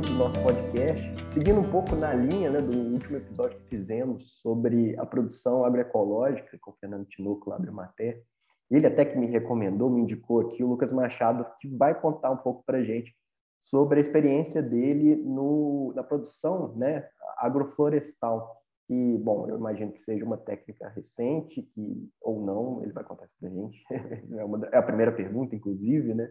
do nosso podcast, seguindo um pouco na linha né, do último episódio que fizemos sobre a produção agroecológica com o Fernando Tinoco do Mater. Ele até que me recomendou, me indicou aqui o Lucas Machado, que vai contar um pouco para gente sobre a experiência dele no, na produção né, agroflorestal. E, bom, eu imagino que seja uma técnica recente, que, ou não, ele vai contar isso para a gente. é, uma, é a primeira pergunta, inclusive, né?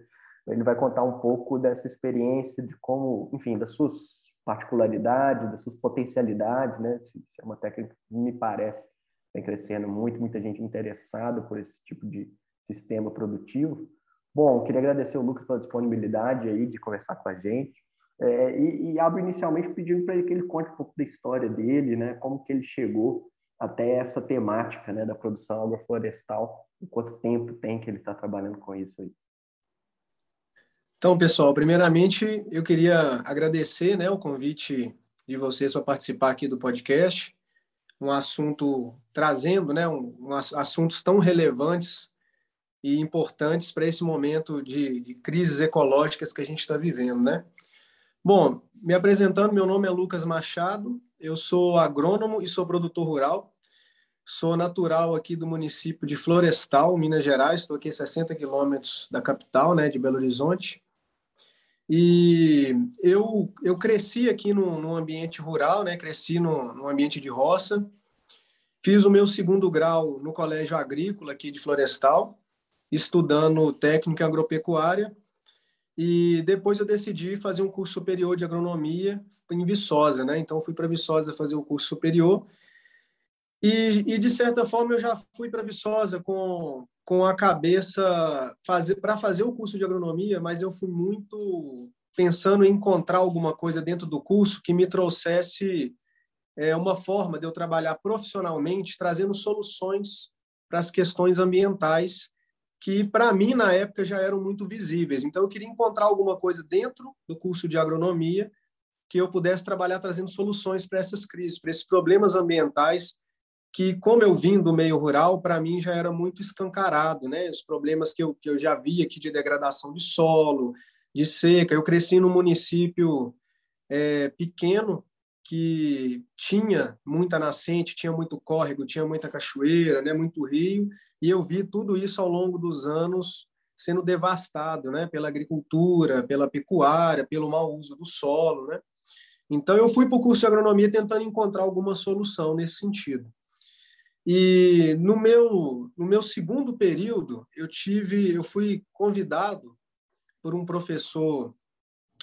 Ele vai contar um pouco dessa experiência, de como, enfim, das suas particularidades, das suas potencialidades, né? Se, se é uma técnica que me parece vem crescendo muito, muita gente interessada por esse tipo de sistema produtivo. Bom, queria agradecer o Lucas pela disponibilidade aí de conversar com a gente. É, e, e abro inicialmente pedindo para ele que ele conte um pouco da história dele, né? Como que ele chegou até essa temática, né, da produção agroflorestal. E quanto tempo tem que ele está trabalhando com isso aí? Então, pessoal, primeiramente eu queria agradecer, né, o convite de vocês para participar aqui do podcast, um assunto trazendo, né, um, um assuntos tão relevantes e importantes para esse momento de, de, crises ecológicas que a gente está vivendo, né? Bom, me apresentando, meu nome é Lucas Machado, eu sou agrônomo e sou produtor rural, sou natural aqui do município de Florestal, Minas Gerais, estou aqui a 60 quilômetros da capital, né, de Belo Horizonte, e eu, eu cresci aqui no, no ambiente rural, né, cresci no, no ambiente de roça, fiz o meu segundo grau no Colégio Agrícola aqui de Florestal, estudando técnica agropecuária. E depois eu decidi fazer um curso superior de agronomia em Viçosa, né? Então fui para Viçosa fazer o curso superior. E, e de certa forma eu já fui para Viçosa com com a cabeça fazer para fazer o curso de agronomia, mas eu fui muito pensando em encontrar alguma coisa dentro do curso que me trouxesse é, uma forma de eu trabalhar profissionalmente, trazendo soluções para as questões ambientais que para mim na época já eram muito visíveis. Então eu queria encontrar alguma coisa dentro do curso de agronomia que eu pudesse trabalhar trazendo soluções para essas crises, para esses problemas ambientais que, como eu vim do meio rural, para mim já era muito escancarado, né? Os problemas que eu, que eu já vi aqui de degradação de solo, de seca. Eu cresci num município é, pequeno que tinha muita nascente, tinha muito córrego, tinha muita cachoeira, né, muito rio, e eu vi tudo isso ao longo dos anos sendo devastado, né, pela agricultura, pela pecuária, pelo mau uso do solo, né? Então eu fui para o curso de agronomia tentando encontrar alguma solução nesse sentido. E no meu no meu segundo período, eu tive eu fui convidado por um professor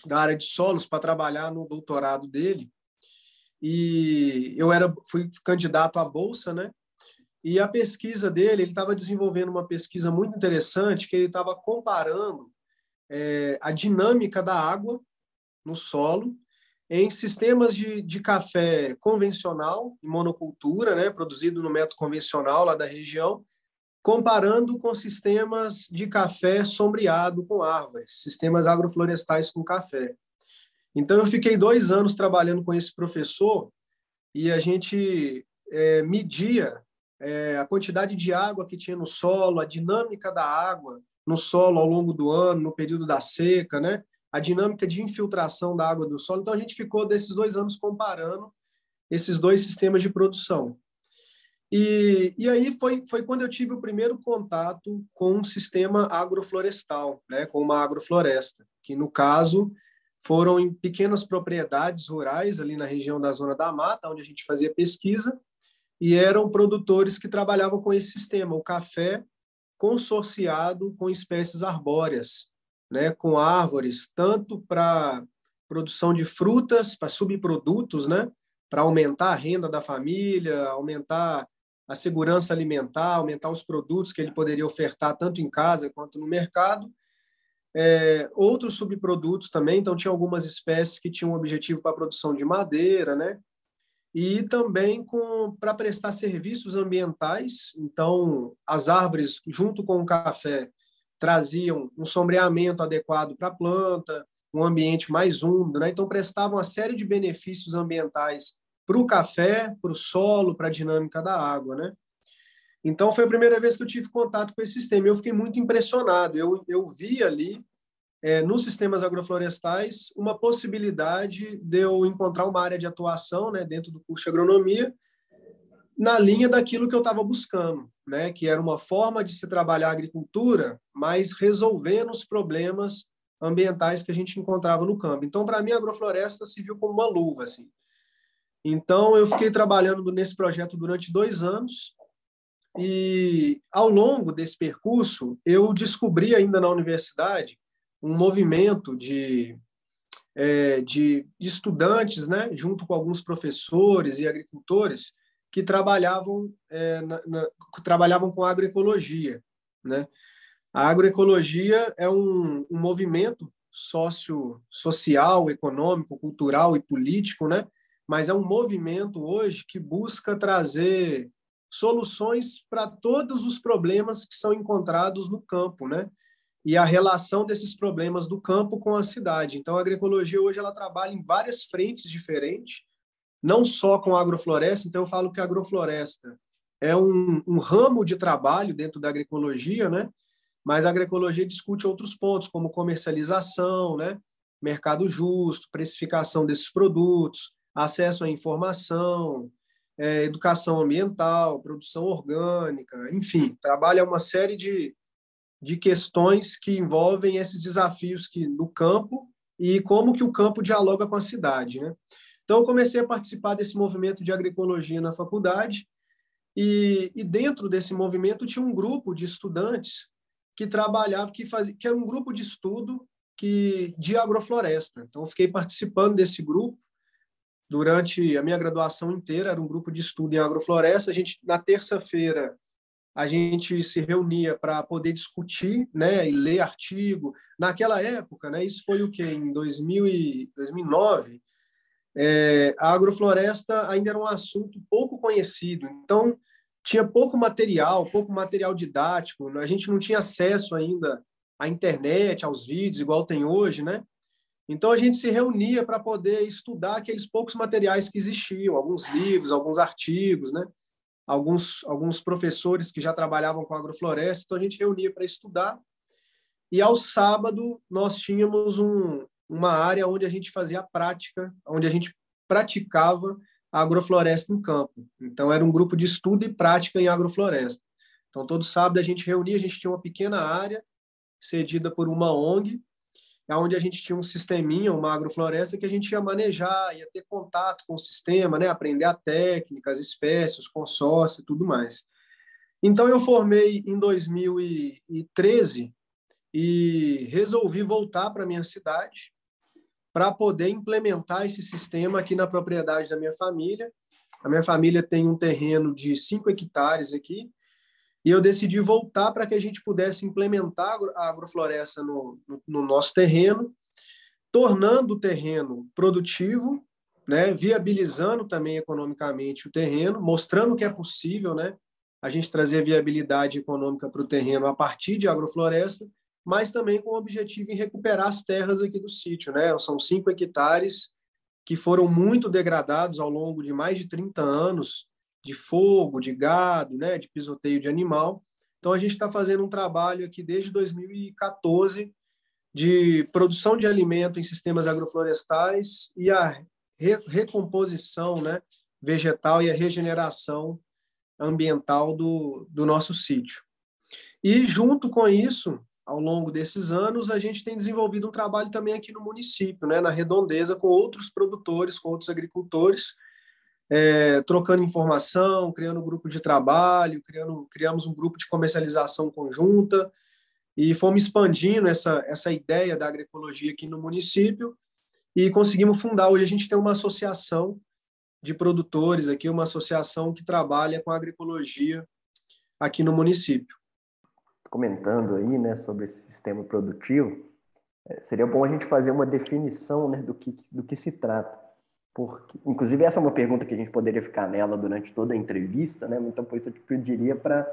da área de solos para trabalhar no doutorado dele e eu era fui candidato à bolsa, né? E a pesquisa dele, ele estava desenvolvendo uma pesquisa muito interessante que ele estava comparando é, a dinâmica da água no solo em sistemas de, de café convencional, monocultura, né, produzido no método convencional lá da região, comparando com sistemas de café sombreado com árvores, sistemas agroflorestais com café. Então, eu fiquei dois anos trabalhando com esse professor e a gente é, media é, a quantidade de água que tinha no solo, a dinâmica da água no solo ao longo do ano, no período da seca, né? A dinâmica de infiltração da água do solo. Então, a gente ficou desses dois anos comparando esses dois sistemas de produção. E, e aí foi, foi quando eu tive o primeiro contato com um sistema agroflorestal, né, com uma agrofloresta, que no caso foram em pequenas propriedades rurais ali na região da Zona da Mata, onde a gente fazia pesquisa, e eram produtores que trabalhavam com esse sistema, o café consorciado com espécies arbóreas, né, com árvores, tanto para produção de frutas, para subprodutos, né, para aumentar a renda da família, aumentar a segurança alimentar, aumentar os produtos que ele poderia ofertar tanto em casa quanto no mercado, é, outros subprodutos também, então tinha algumas espécies que tinham um objetivo para a produção de madeira, né? E também para prestar serviços ambientais, então as árvores junto com o café traziam um sombreamento adequado para a planta, um ambiente mais úmido, né? Então prestavam uma série de benefícios ambientais para o café, para o solo, para a dinâmica da água, né? Então, foi a primeira vez que eu tive contato com esse sistema. Eu fiquei muito impressionado. Eu, eu vi ali é, nos sistemas agroflorestais uma possibilidade de eu encontrar uma área de atuação né, dentro do curso de agronomia na linha daquilo que eu estava buscando, né, que era uma forma de se trabalhar a agricultura, mas resolvendo os problemas ambientais que a gente encontrava no campo. Então, para mim, a agrofloresta se viu como uma luva. Assim. Então, eu fiquei trabalhando nesse projeto durante dois anos, e ao longo desse percurso, eu descobri ainda na universidade um movimento de, é, de, de estudantes, né, junto com alguns professores e agricultores, que trabalhavam, é, na, na, trabalhavam com agroecologia. Né? A agroecologia é um, um movimento sócio, social, econômico, cultural e político, né? mas é um movimento hoje que busca trazer soluções para todos os problemas que são encontrados no campo, né? E a relação desses problemas do campo com a cidade. Então, a agroecologia hoje ela trabalha em várias frentes diferentes, não só com a agrofloresta. Então, eu falo que a agrofloresta é um, um ramo de trabalho dentro da agroecologia, né? Mas a agroecologia discute outros pontos, como comercialização, né? mercado justo, precificação desses produtos, acesso à informação, é, educação ambiental, produção orgânica, enfim, trabalha uma série de, de questões que envolvem esses desafios que no campo e como que o campo dialoga com a cidade, né? Então, eu comecei a participar desse movimento de agroecologia na faculdade e, e dentro desse movimento tinha um grupo de estudantes que trabalhava, que fazia, que era um grupo de estudo que de agrofloresta. Então, eu fiquei participando desse grupo durante a minha graduação inteira, era um grupo de estudo em agrofloresta. A gente, na terça-feira, a gente se reunia para poder discutir né, e ler artigo. Naquela época, né, isso foi o que? Em 2000 e 2009, é, a agrofloresta ainda era um assunto pouco conhecido. Então, tinha pouco material, pouco material didático. A gente não tinha acesso ainda à internet, aos vídeos, igual tem hoje, né? Então a gente se reunia para poder estudar aqueles poucos materiais que existiam, alguns livros, alguns artigos, né? Alguns alguns professores que já trabalhavam com agrofloresta, então a gente reunia para estudar. E ao sábado nós tínhamos um, uma área onde a gente fazia a prática, onde a gente praticava a agrofloresta em campo. Então era um grupo de estudo e prática em agrofloresta. Então todo sábado a gente reunia, a gente tinha uma pequena área cedida por uma ONG onde a gente tinha um sisteminha, uma agrofloresta, que a gente ia manejar, ia ter contato com o sistema, né? aprender a técnica, as espécies, os consórcios e tudo mais. Então, eu formei em 2013 e resolvi voltar para minha cidade para poder implementar esse sistema aqui na propriedade da minha família. A minha família tem um terreno de 5 hectares aqui, e eu decidi voltar para que a gente pudesse implementar a agrofloresta no, no, no nosso terreno, tornando o terreno produtivo, né, viabilizando também economicamente o terreno, mostrando que é possível né, a gente trazer viabilidade econômica para o terreno a partir de agrofloresta, mas também com o objetivo em recuperar as terras aqui do sítio. Né? São cinco hectares que foram muito degradados ao longo de mais de 30 anos de fogo, de gado, né, de pisoteio de animal. Então, a gente está fazendo um trabalho aqui desde 2014 de produção de alimento em sistemas agroflorestais e a re recomposição né, vegetal e a regeneração ambiental do, do nosso sítio. E, junto com isso, ao longo desses anos, a gente tem desenvolvido um trabalho também aqui no município, né, na redondeza, com outros produtores, com outros agricultores, é, trocando informação, criando um grupo de trabalho, criando, criamos um grupo de comercialização conjunta e fomos expandindo essa, essa ideia da agroecologia aqui no município e conseguimos fundar. Hoje a gente tem uma associação de produtores aqui, uma associação que trabalha com agroecologia aqui no município. Comentando aí, né, sobre esse sistema produtivo, é, seria bom a gente fazer uma definição, né, do que do que se trata. Porque, inclusive, essa é uma pergunta que a gente poderia ficar nela durante toda a entrevista, né? Então, por isso eu te pediria para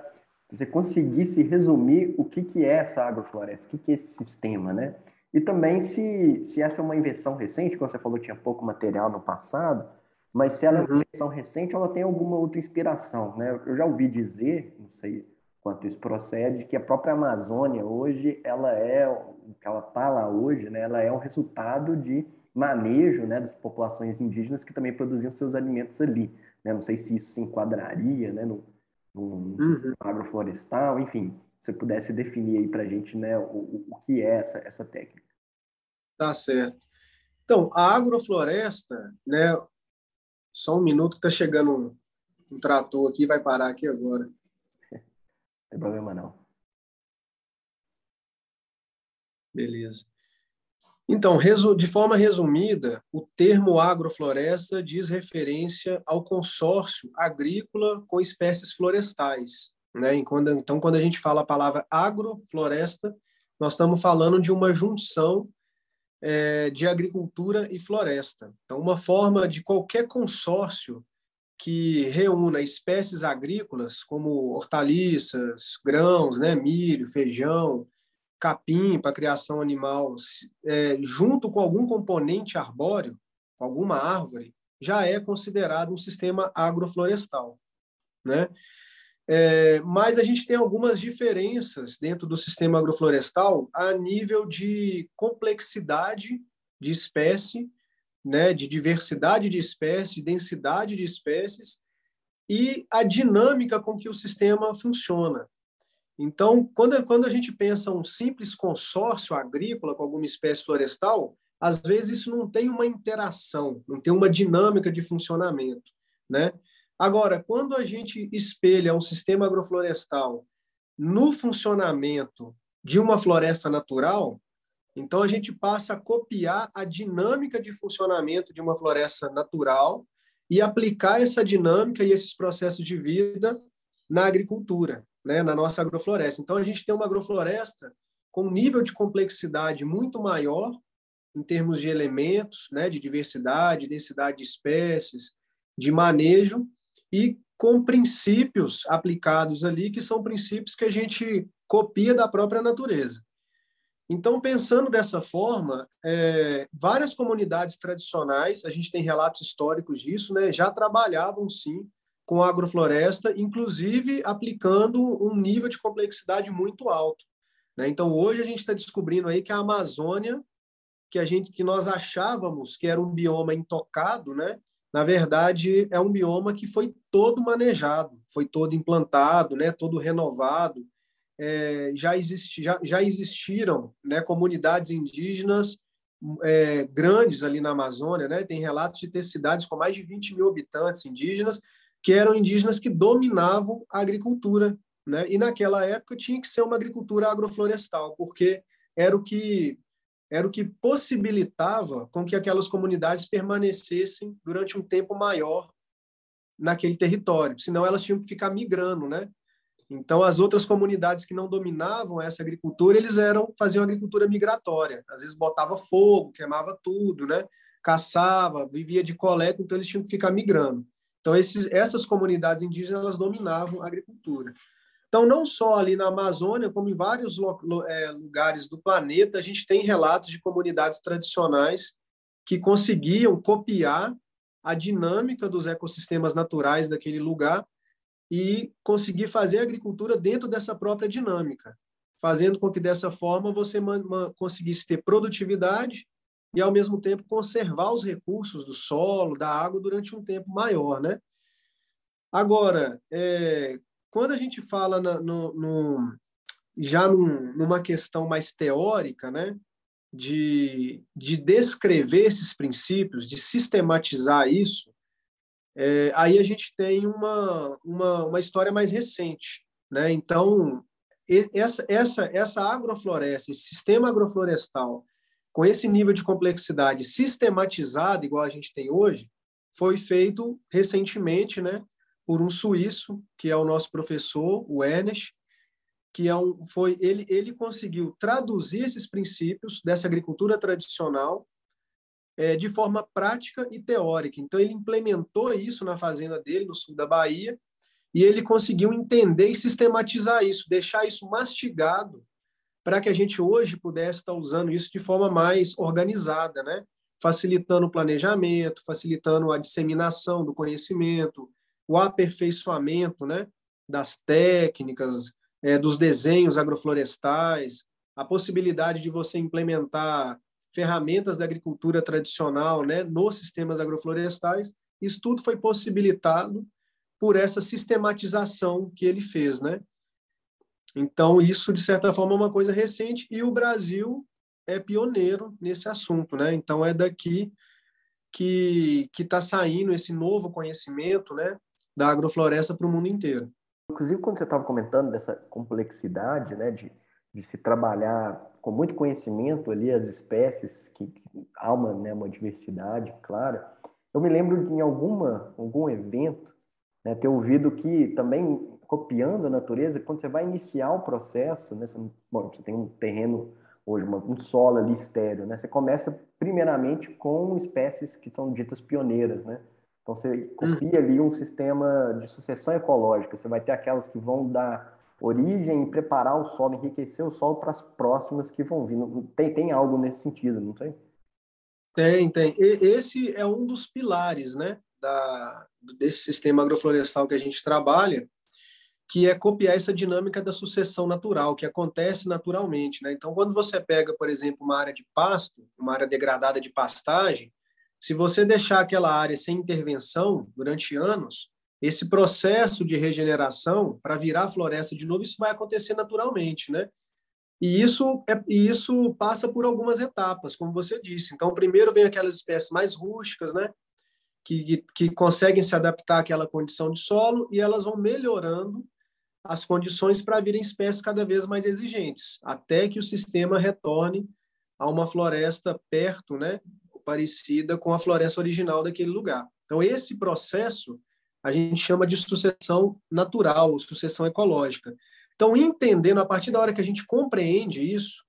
você conseguisse resumir o que, que é essa agrofloresta, o que, que é esse sistema, né? E também se, se essa é uma invenção recente, como você falou, tinha pouco material no passado, mas se ela é uma uhum. invenção recente, ela tem alguma outra inspiração, né? Eu já ouvi dizer, não sei quanto isso procede, que a própria Amazônia hoje ela é que ela está lá hoje, né, ela é um resultado de manejo né, das populações indígenas que também produziam seus alimentos ali. Né? Não sei se isso se enquadraria né, no, no uhum. agroflorestal, enfim, se você pudesse definir aí para a gente né, o, o que é essa, essa técnica. Tá certo. Então, a agrofloresta, né, só um minuto que está chegando um, um trator aqui, vai parar aqui agora. Tem problema não. Beleza. Então, de forma resumida, o termo agrofloresta diz referência ao consórcio agrícola com espécies florestais. Né? Então, quando a gente fala a palavra agrofloresta, nós estamos falando de uma junção é, de agricultura e floresta. Então, uma forma de qualquer consórcio que reúna espécies agrícolas, como hortaliças, grãos, né, milho, feijão, capim para criação animal, é, junto com algum componente arbóreo, alguma árvore, já é considerado um sistema agroflorestal, né? É, mas a gente tem algumas diferenças dentro do sistema agroflorestal a nível de complexidade de espécie, né, de diversidade de espécies, de densidade de espécies e a dinâmica com que o sistema funciona. Então, quando, quando a gente pensa um simples consórcio agrícola com alguma espécie florestal, às vezes isso não tem uma interação, não tem uma dinâmica de funcionamento, né? Agora, quando a gente espelha um sistema agroflorestal no funcionamento de uma floresta natural, então a gente passa a copiar a dinâmica de funcionamento de uma floresta natural e aplicar essa dinâmica e esses processos de vida na agricultura né, na nossa agrofloresta. Então, a gente tem uma agrofloresta com um nível de complexidade muito maior em termos de elementos, né, de diversidade, densidade de espécies, de manejo e com princípios aplicados ali que são princípios que a gente copia da própria natureza. Então, pensando dessa forma, é, várias comunidades tradicionais, a gente tem relatos históricos disso, né, já trabalhavam sim com a agrofloresta, inclusive aplicando um nível de complexidade muito alto. Né? Então, hoje a gente está descobrindo aí que a Amazônia, que a gente, que nós achávamos que era um bioma intocado, né? na verdade é um bioma que foi todo manejado, foi todo implantado, né? todo renovado. É, já, existi, já, já existiram né? comunidades indígenas é, grandes ali na Amazônia, né? tem relatos de ter cidades com mais de 20 mil habitantes indígenas, que eram indígenas que dominavam a agricultura, né? E naquela época tinha que ser uma agricultura agroflorestal, porque era o que era o que possibilitava com que aquelas comunidades permanecessem durante um tempo maior naquele território, senão elas tinham que ficar migrando, né? Então as outras comunidades que não dominavam essa agricultura, eles eram faziam agricultura migratória, às vezes botava fogo, queimava tudo, né? Caçava, vivia de coleta, então eles tinham que ficar migrando. Então, esses, essas comunidades indígenas elas dominavam a agricultura. Então, não só ali na Amazônia, como em vários é, lugares do planeta, a gente tem relatos de comunidades tradicionais que conseguiam copiar a dinâmica dos ecossistemas naturais daquele lugar e conseguir fazer a agricultura dentro dessa própria dinâmica, fazendo com que dessa forma você conseguisse ter produtividade e, ao mesmo tempo, conservar os recursos do solo, da água, durante um tempo maior. Né? Agora, é, quando a gente fala na, no, no, já num, numa questão mais teórica, né, de, de descrever esses princípios, de sistematizar isso, é, aí a gente tem uma, uma, uma história mais recente. Né? Então, essa, essa, essa agrofloresta, esse sistema agroflorestal, com esse nível de complexidade sistematizado, igual a gente tem hoje, foi feito recentemente, né, por um suíço, que é o nosso professor, o Ernest, que é um, foi ele ele conseguiu traduzir esses princípios dessa agricultura tradicional é, de forma prática e teórica. Então ele implementou isso na fazenda dele no sul da Bahia e ele conseguiu entender e sistematizar isso, deixar isso mastigado para que a gente hoje pudesse estar usando isso de forma mais organizada, né? facilitando o planejamento, facilitando a disseminação do conhecimento, o aperfeiçoamento né? das técnicas, é, dos desenhos agroflorestais, a possibilidade de você implementar ferramentas da agricultura tradicional né, nos sistemas agroflorestais, isso tudo foi possibilitado por essa sistematização que ele fez, né? Então, isso, de certa forma, é uma coisa recente e o Brasil é pioneiro nesse assunto, né? Então, é daqui que está saindo esse novo conhecimento, né, da agrofloresta para o mundo inteiro. Inclusive, quando você estava comentando dessa complexidade, né, de, de se trabalhar com muito conhecimento ali as espécies, que, que há uma, né, uma diversidade clara, eu me lembro de em alguma, algum evento né, ter ouvido que também copiando a natureza, quando você vai iniciar o processo, né, você, bom, você tem um terreno hoje, uma, um solo ali estéreo, né, você começa primeiramente com espécies que são ditas pioneiras, né? Então você copia ali um sistema de sucessão ecológica, você vai ter aquelas que vão dar origem, preparar o solo, enriquecer o solo para as próximas que vão vir. Tem, tem algo nesse sentido, não tem? Tem, tem. E esse é um dos pilares, né, da, desse sistema agroflorestal que a gente trabalha, que é copiar essa dinâmica da sucessão natural, que acontece naturalmente. Né? Então, quando você pega, por exemplo, uma área de pasto, uma área degradada de pastagem, se você deixar aquela área sem intervenção durante anos, esse processo de regeneração para virar floresta de novo, isso vai acontecer naturalmente, né? E isso, é, e isso passa por algumas etapas, como você disse. Então, primeiro vem aquelas espécies mais rústicas, né? Que, que, conseguem se adaptar àquela condição de solo e elas vão melhorando as condições para virem espécies cada vez mais exigentes, até que o sistema retorne a uma floresta perto, né, parecida com a floresta original daquele lugar. Então, esse processo a gente chama de sucessão natural, sucessão ecológica. Então, entendendo, a partir da hora que a gente compreende isso,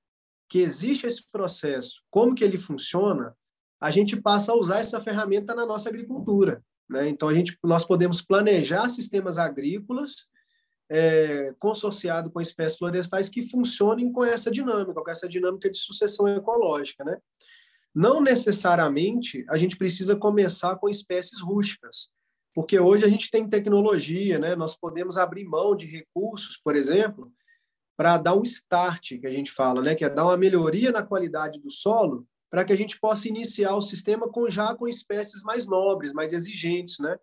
que existe esse processo, como que ele funciona, a gente passa a usar essa ferramenta na nossa agricultura. Né? Então, a gente, nós podemos planejar sistemas agrícolas é, consorciado com espécies florestais que funcionem com essa dinâmica, com essa dinâmica de sucessão ecológica, né? Não necessariamente a gente precisa começar com espécies rústicas, porque hoje a gente tem tecnologia, né? Nós podemos abrir mão de recursos, por exemplo, para dar um start, que a gente fala, né? Que é dar uma melhoria na qualidade do solo, para que a gente possa iniciar o sistema com já com espécies mais nobres, mais exigentes, né?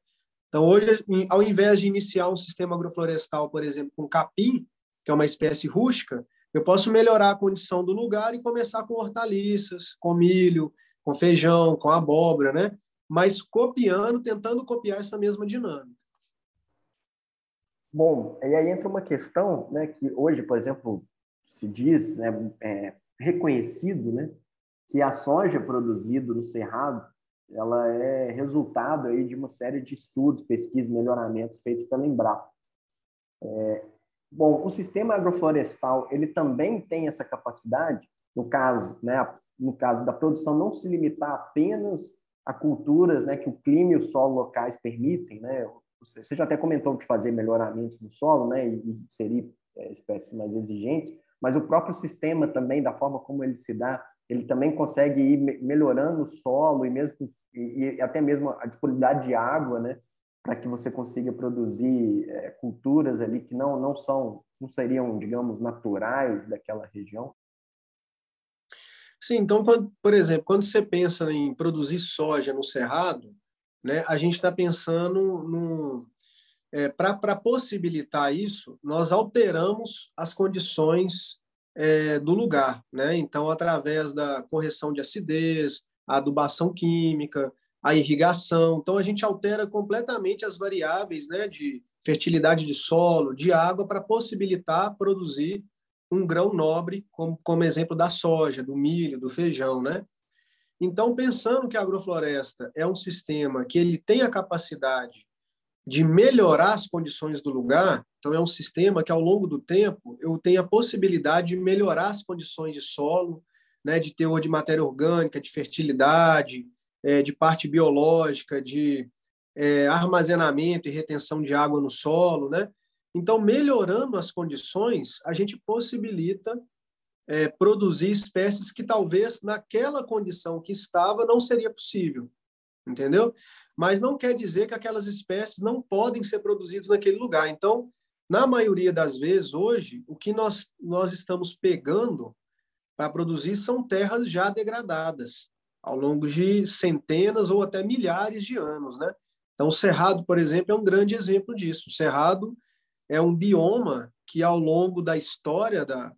Então, hoje, ao invés de iniciar um sistema agroflorestal, por exemplo, com capim, que é uma espécie rústica, eu posso melhorar a condição do lugar e começar com hortaliças, com milho, com feijão, com abóbora, né? Mas copiando, tentando copiar essa mesma dinâmica. Bom, e aí entra uma questão, né, que hoje, por exemplo, se diz, né, é, reconhecido, né, que a soja produzida no cerrado ela é resultado aí de uma série de estudos, pesquisas, melhoramentos feitos pela Embrapa. É, bom, o sistema agroflorestal ele também tem essa capacidade, no caso, né, no caso da produção não se limitar apenas a culturas, né, que o clima e o solo locais permitem, né? Você já até comentou de fazer melhoramentos no solo, né, e inserir é, espécies mais exigentes, mas o próprio sistema também, da forma como ele se dá, ele também consegue ir melhorando o solo e mesmo e, e até mesmo a disponibilidade de água, né, para que você consiga produzir é, culturas ali que não não são não seriam digamos naturais daquela região. Sim, então quando, por exemplo, quando você pensa em produzir soja no cerrado, né, a gente está pensando é, para possibilitar isso, nós alteramos as condições é, do lugar, né? Então, através da correção de acidez, a adubação química, a irrigação. Então, a gente altera completamente as variáveis né, de fertilidade de solo, de água, para possibilitar produzir um grão nobre, como, como exemplo da soja, do milho, do feijão. Né? Então, pensando que a agrofloresta é um sistema que ele tem a capacidade de melhorar as condições do lugar, então é um sistema que ao longo do tempo eu tenho a possibilidade de melhorar as condições de solo, né, de teor de matéria orgânica, de fertilidade, é, de parte biológica, de é, armazenamento e retenção de água no solo, né? Então, melhorando as condições, a gente possibilita é, produzir espécies que talvez naquela condição que estava não seria possível, entendeu? Mas não quer dizer que aquelas espécies não podem ser produzidas naquele lugar. Então, na maioria das vezes, hoje, o que nós, nós estamos pegando para produzir são terras já degradadas ao longo de centenas ou até milhares de anos, né? Então, o Cerrado, por exemplo, é um grande exemplo disso. O Cerrado é um bioma que, ao longo da história da,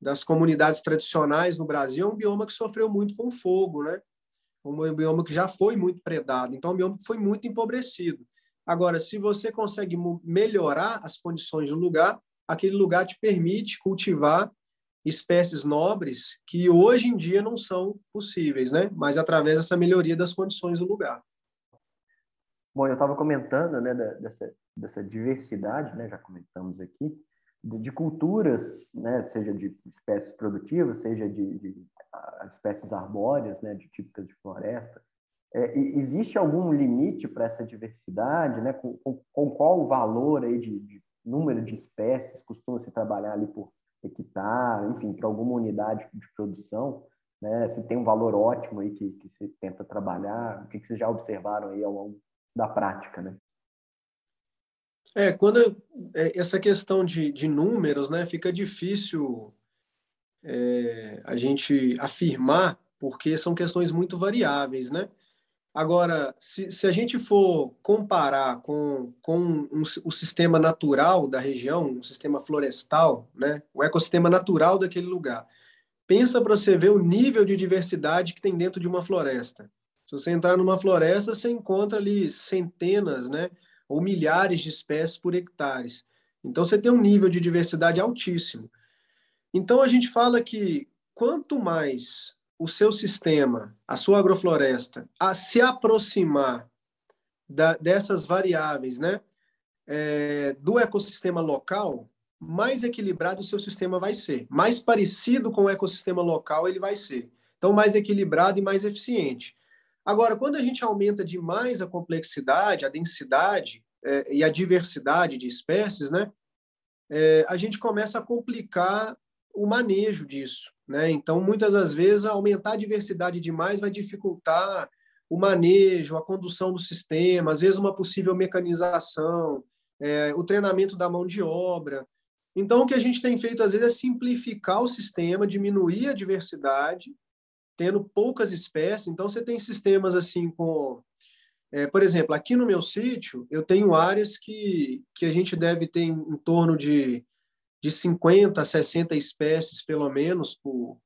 das comunidades tradicionais no Brasil, é um bioma que sofreu muito com fogo, né? Um bioma que já foi muito predado. Então, é um bioma que foi muito empobrecido. Agora, se você consegue melhorar as condições do lugar, aquele lugar te permite cultivar espécies nobres que hoje em dia não são possíveis, né? Mas através dessa melhoria das condições do lugar. Bom, eu estava comentando, né, dessa, dessa diversidade, né, já comentamos aqui, de, de, culturas, né, seja de espécies produtivas, seja de, de espécies arbóreas, né, de típicas de floresta. É, existe algum limite para essa diversidade, né? Com, com, com, qual valor aí de, de número de espécies costuma se trabalhar ali por hectare, enfim, para alguma unidade de produção, né? Se tem um valor ótimo aí que, que se tenta trabalhar, o que, que vocês já observaram aí ao longo da prática, né? É, quando é, essa questão de, de números, né, fica difícil é, a gente afirmar, porque são questões muito variáveis, né? Agora, se, se a gente for comparar com, com um, o sistema natural da região, o sistema florestal, né, o ecossistema natural daquele lugar, pensa para você ver o nível de diversidade que tem dentro de uma floresta. Se você entrar numa floresta, você encontra ali centenas, né, ou milhares de espécies por hectares. Então, você tem um nível de diversidade altíssimo. Então, a gente fala que quanto mais o seu sistema, a sua agrofloresta, a se aproximar da, dessas variáveis, né, é, do ecossistema local, mais equilibrado o seu sistema vai ser, mais parecido com o ecossistema local ele vai ser. Então, mais equilibrado e mais eficiente. Agora, quando a gente aumenta demais a complexidade, a densidade é, e a diversidade de espécies, né, é, a gente começa a complicar o manejo disso. Né? Então, muitas das vezes, aumentar a diversidade demais vai dificultar o manejo, a condução do sistema, às vezes uma possível mecanização, é, o treinamento da mão de obra. Então, o que a gente tem feito, às vezes, é simplificar o sistema, diminuir a diversidade, tendo poucas espécies. Então, você tem sistemas assim com... É, por exemplo, aqui no meu sítio, eu tenho áreas que, que a gente deve ter em, em torno de de 50 a 60 espécies, pelo menos, por,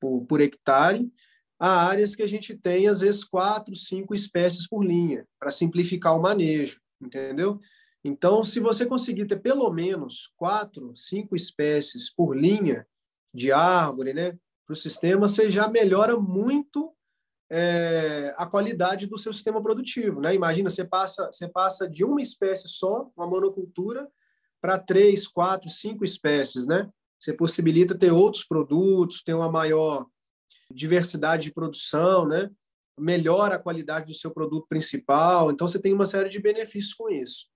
por, por hectare, há áreas que a gente tem, às vezes, quatro, cinco espécies por linha, para simplificar o manejo, entendeu? Então, se você conseguir ter pelo menos quatro, cinco espécies por linha de árvore, né, para o sistema, você já melhora muito é, a qualidade do seu sistema produtivo, né? Imagina, você passa, você passa de uma espécie só, uma monocultura, para três, quatro, cinco espécies, né? Você possibilita ter outros produtos, ter uma maior diversidade de produção, né? Melhora a qualidade do seu produto principal. Então, você tem uma série de benefícios com isso.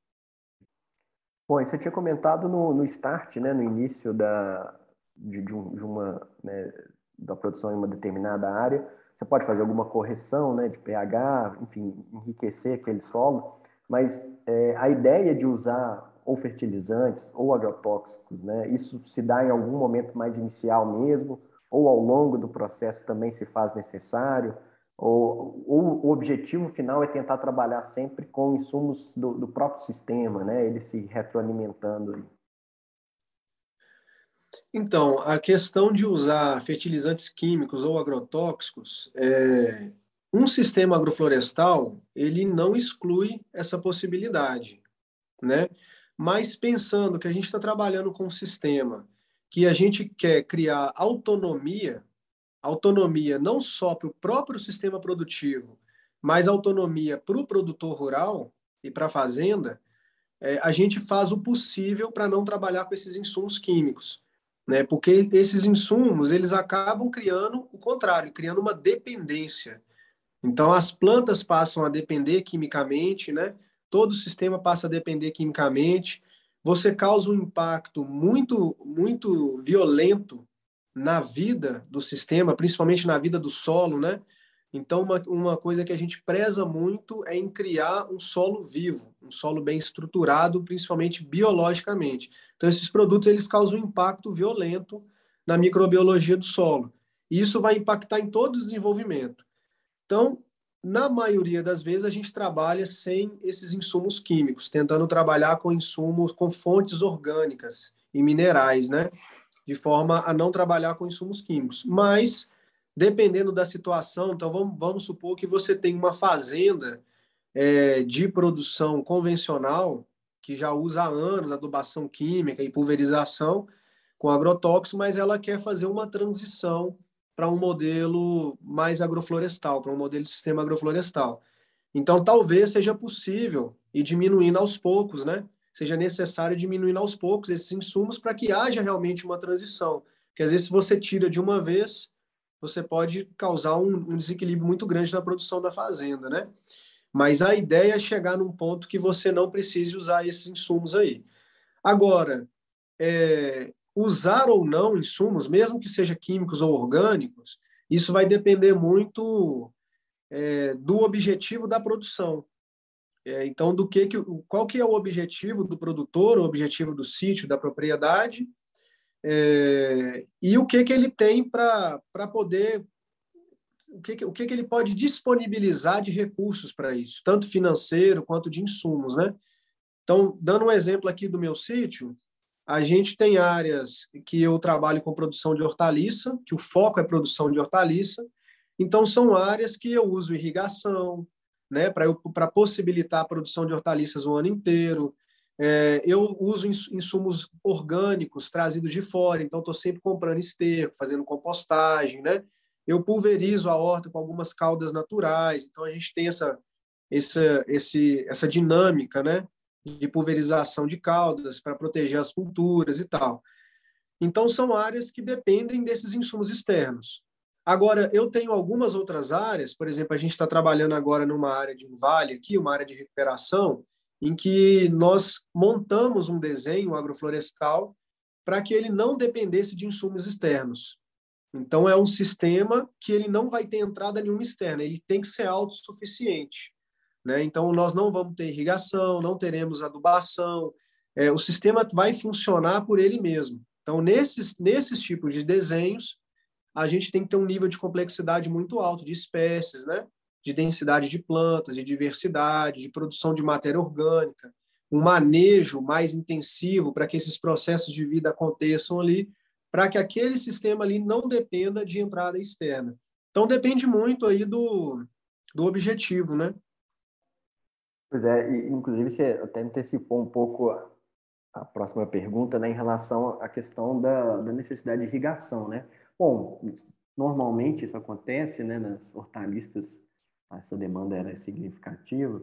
Bom, você tinha comentado no, no start, né, no início da, de, de, um, de uma, né, da produção em uma determinada área, você pode fazer alguma correção né, de pH, enfim, enriquecer aquele solo, mas é, a ideia de usar ou fertilizantes ou agrotóxicos, né? Isso se dá em algum momento mais inicial mesmo, ou ao longo do processo também se faz necessário, ou, ou o objetivo final é tentar trabalhar sempre com insumos do, do próprio sistema, né? Ele se retroalimentando. Então, a questão de usar fertilizantes químicos ou agrotóxicos, é, um sistema agroflorestal ele não exclui essa possibilidade, né? mas pensando que a gente está trabalhando com um sistema que a gente quer criar autonomia, autonomia não só para o próprio sistema produtivo, mas autonomia para o produtor rural e para a fazenda, é, a gente faz o possível para não trabalhar com esses insumos químicos, né? Porque esses insumos eles acabam criando o contrário, criando uma dependência. Então as plantas passam a depender quimicamente, né? todo o sistema passa a depender quimicamente, você causa um impacto muito, muito violento na vida do sistema, principalmente na vida do solo, né? Então, uma, uma coisa que a gente preza muito é em criar um solo vivo, um solo bem estruturado, principalmente biologicamente. Então, esses produtos eles causam um impacto violento na microbiologia do solo. E isso vai impactar em todo o desenvolvimento. Então, na maioria das vezes, a gente trabalha sem esses insumos químicos, tentando trabalhar com insumos, com fontes orgânicas e minerais, né? De forma a não trabalhar com insumos químicos. Mas, dependendo da situação, então vamos, vamos supor que você tem uma fazenda é, de produção convencional, que já usa há anos adubação química e pulverização com agrotóxico, mas ela quer fazer uma transição para um modelo mais agroflorestal, para um modelo de sistema agroflorestal. Então, talvez seja possível ir diminuindo aos poucos, né? Seja necessário diminuir aos poucos esses insumos para que haja realmente uma transição. Porque às vezes, se você tira de uma vez, você pode causar um, um desequilíbrio muito grande na produção da fazenda, né? Mas a ideia é chegar num ponto que você não precise usar esses insumos aí. Agora, é, usar ou não insumos, mesmo que sejam químicos ou orgânicos, isso vai depender muito é, do objetivo da produção. É, então, do que, que qual que é o objetivo do produtor, o objetivo do sítio, da propriedade, é, e o que, que ele tem para poder o que, o que, que ele pode disponibilizar de recursos para isso, tanto financeiro quanto de insumos, né? Então, dando um exemplo aqui do meu sítio, a gente tem áreas que eu trabalho com produção de hortaliça, que o foco é produção de hortaliça. Então, são áreas que eu uso irrigação, né, para possibilitar a produção de hortaliças o ano inteiro. É, eu uso insumos orgânicos trazidos de fora, então estou sempre comprando esterco, fazendo compostagem, né? Eu pulverizo a horta com algumas caudas naturais, então a gente tem essa, essa, esse, essa dinâmica, né? de pulverização de caudas para proteger as culturas e tal. Então, são áreas que dependem desses insumos externos. Agora, eu tenho algumas outras áreas, por exemplo, a gente está trabalhando agora numa área de um vale aqui, uma área de recuperação, em que nós montamos um desenho agroflorestal para que ele não dependesse de insumos externos. Então, é um sistema que ele não vai ter entrada nenhuma externa, ele tem que ser autossuficiente. Né? Então, nós não vamos ter irrigação, não teremos adubação, é, o sistema vai funcionar por ele mesmo. Então, nesses, nesses tipos de desenhos, a gente tem que ter um nível de complexidade muito alto de espécies, né? De densidade de plantas, de diversidade, de produção de matéria orgânica, um manejo mais intensivo para que esses processos de vida aconteçam ali, para que aquele sistema ali não dependa de entrada externa. Então, depende muito aí do, do objetivo, né? Pois é, e, inclusive você até antecipou um pouco a, a, próxima pergunta né, em relação à questão da, da necessidade de irrigação, né? Bom, normalmente isso acontece né, nas hortaliças, essa demanda era significativa,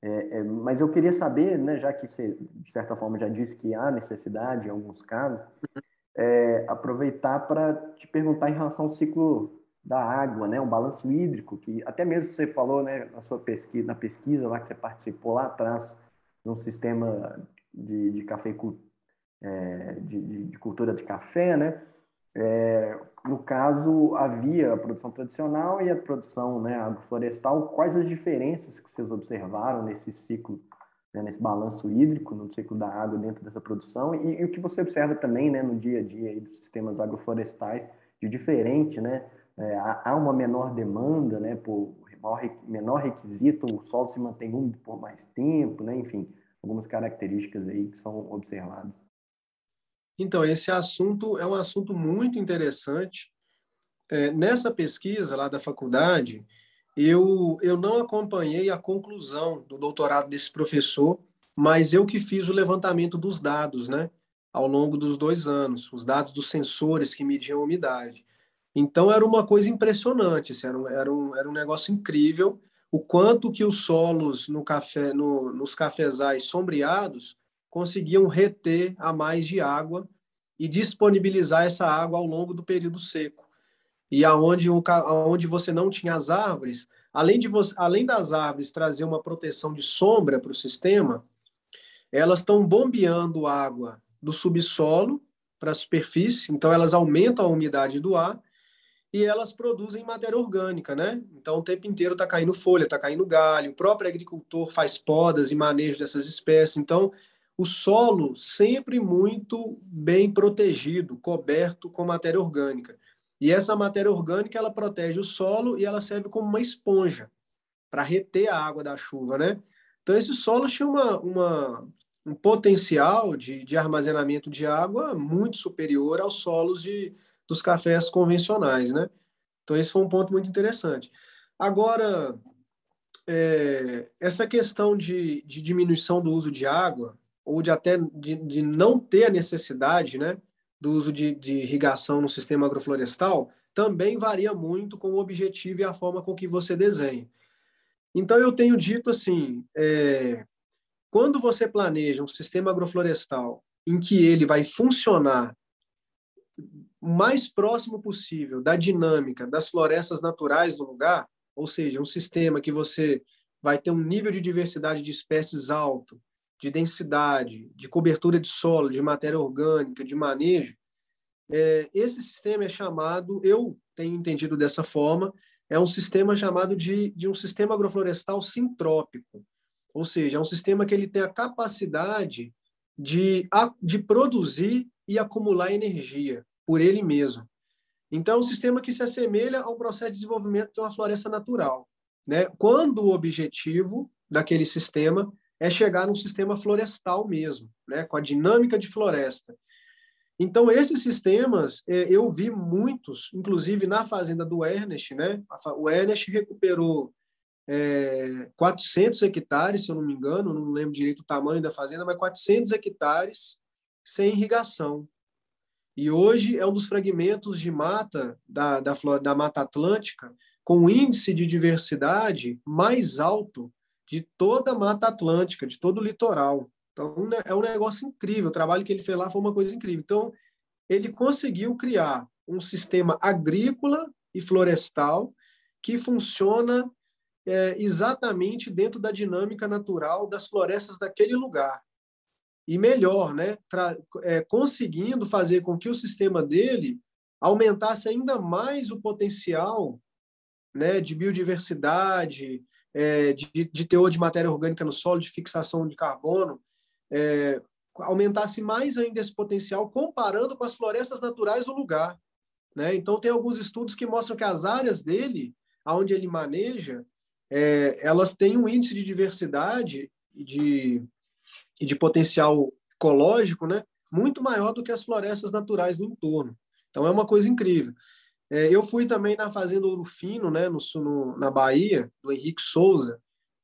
é, é, mas eu queria saber, né, já que você, de certa forma, já disse que há necessidade em alguns casos, é, aproveitar para te perguntar em relação ao ciclo da água, né, um balanço hídrico, que até mesmo você falou né, na sua pesquisa, na pesquisa lá que você participou lá atrás, num sistema de, de café é, de, de, cultura de café, né? É, no caso, havia a produção tradicional e a produção né, agroflorestal. Quais as diferenças que vocês observaram nesse ciclo, né, nesse balanço hídrico, no ciclo da água dentro dessa produção? E, e o que você observa também né, no dia a dia dos sistemas agroflorestais de diferente, né? é, há uma menor demanda, né, por maior, menor requisito, o solo se mantém úmido por mais tempo, né, enfim, algumas características aí que são observadas. Então, esse assunto é um assunto muito interessante. É, nessa pesquisa lá da faculdade, eu, eu não acompanhei a conclusão do doutorado desse professor, mas eu que fiz o levantamento dos dados, né, ao longo dos dois anos, os dados dos sensores que mediam a umidade. Então era uma coisa impressionante, assim, era, um, era, um, era um negócio incrível o quanto que os solos no café, no, nos cafezais sombreados conseguiam reter a mais de água e disponibilizar essa água ao longo do período seco. E aonde, aonde você não tinha as árvores, além, de você, além das árvores trazer uma proteção de sombra para o sistema, elas estão bombeando água do subsolo para a superfície, então elas aumentam a umidade do ar e elas produzem matéria orgânica, né? Então o tempo inteiro está caindo folha, está caindo galho, o próprio agricultor faz podas e manejo dessas espécies. Então o solo sempre muito bem protegido, coberto com matéria orgânica. E essa matéria orgânica ela protege o solo e ela serve como uma esponja para reter a água da chuva, né? Então esse solo tinha uma, uma um potencial de, de armazenamento de água muito superior aos solos de, dos cafés convencionais, né? Então esse foi um ponto muito interessante. Agora, é, essa questão de, de, diminuição do uso de água, ou de até de, de não ter a necessidade né, do uso de, de, irrigação no sistema agroflorestal, também varia muito com o objetivo e a forma com que você desenha. Então, eu tenho dito assim, é, quando você planeja um sistema agroflorestal em que ele vai funcionar o mais próximo possível da dinâmica das florestas naturais do lugar, ou seja, um sistema que você vai ter um nível de diversidade de espécies alto, de densidade, de cobertura de solo, de matéria orgânica, de manejo, é, esse sistema é chamado, eu tenho entendido dessa forma, é um sistema chamado de, de um sistema agroflorestal sintrópico, ou seja, é um sistema que ele tem a capacidade de, de produzir e acumular energia por ele mesmo. Então, é um sistema que se assemelha ao processo de desenvolvimento de uma floresta natural. Né? Quando o objetivo daquele sistema é chegar num sistema florestal mesmo, né? com a dinâmica de floresta. Então, esses sistemas, é, eu vi muitos, inclusive na fazenda do Ernest, né? O Ernest recuperou é, 400 hectares, se eu não me engano, não lembro direito o tamanho da fazenda, mas 400 hectares sem irrigação. E hoje é um dos fragmentos de mata da, da, da Mata Atlântica com índice de diversidade mais alto de toda a Mata Atlântica, de todo o litoral. Então, né, é um negócio incrível. O trabalho que ele fez lá foi uma coisa incrível. Então, ele conseguiu criar um sistema agrícola e florestal que funciona é, exatamente dentro da dinâmica natural das florestas daquele lugar e melhor, né, é, conseguindo fazer com que o sistema dele aumentasse ainda mais o potencial né, de biodiversidade, é, de, de, teor de matéria orgânica no solo, de fixação de carbono, é, aumentasse mais ainda esse potencial comparando com as florestas naturais do lugar. Né? Então, tem alguns estudos que mostram que as áreas dele, onde ele maneja, é, elas têm um índice de diversidade de e de potencial ecológico, né, muito maior do que as florestas naturais do entorno. Então é uma coisa incrível. É, eu fui também na fazenda Ouro Fino, né, no, no, na Bahia, do Henrique Souza,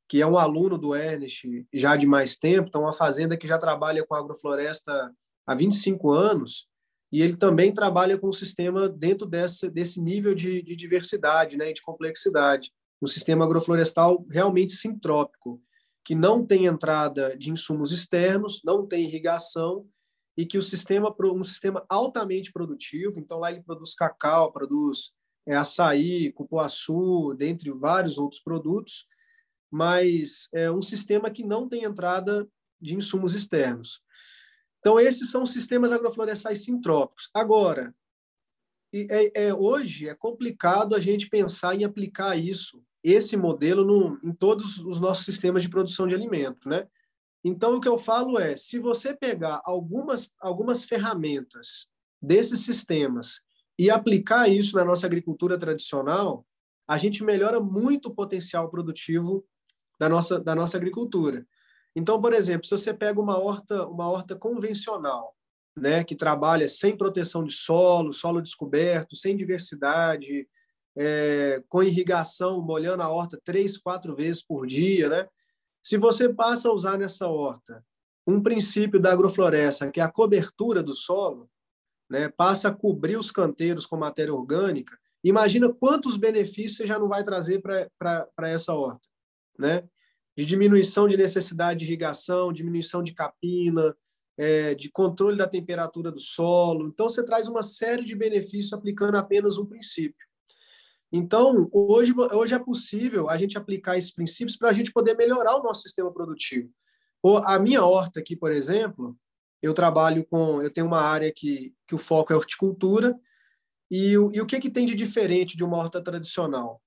que é um aluno do Ernest já de mais tempo, então uma fazenda que já trabalha com agrofloresta há 25 anos, e ele também trabalha com um sistema dentro desse, desse nível de, de diversidade né, e de complexidade, um sistema agroflorestal realmente sintrópico que não tem entrada de insumos externos, não tem irrigação e que o sistema um sistema altamente produtivo. Então lá ele produz cacau, produz é, açaí, cupuaçu, dentre vários outros produtos, mas é um sistema que não tem entrada de insumos externos. Então esses são os sistemas agroflorestais sintrópicos. Agora, é, é, hoje é complicado a gente pensar em aplicar isso esse modelo no, em todos os nossos sistemas de produção de alimento, né? Então, o que eu falo é, se você pegar algumas, algumas ferramentas desses sistemas e aplicar isso na nossa agricultura tradicional, a gente melhora muito o potencial produtivo da nossa, da nossa agricultura. Então, por exemplo, se você pega uma horta, uma horta convencional, né, que trabalha sem proteção de solo, solo descoberto, sem diversidade, é, com irrigação, molhando a horta três, quatro vezes por dia, né? Se você passa a usar nessa horta um princípio da agrofloresta, que é a cobertura do solo, né, passa a cobrir os canteiros com matéria orgânica, imagina quantos benefícios você já não vai trazer para essa horta, né? De diminuição de necessidade de irrigação, diminuição de capina, é, de controle da temperatura do solo. Então, você traz uma série de benefícios aplicando apenas um princípio. Então, hoje, hoje é possível a gente aplicar esses princípios para a gente poder melhorar o nosso sistema produtivo. A minha horta aqui, por exemplo, eu trabalho com, eu tenho uma área que, que o foco é horticultura, e, e o que, que tem de diferente de uma horta tradicional?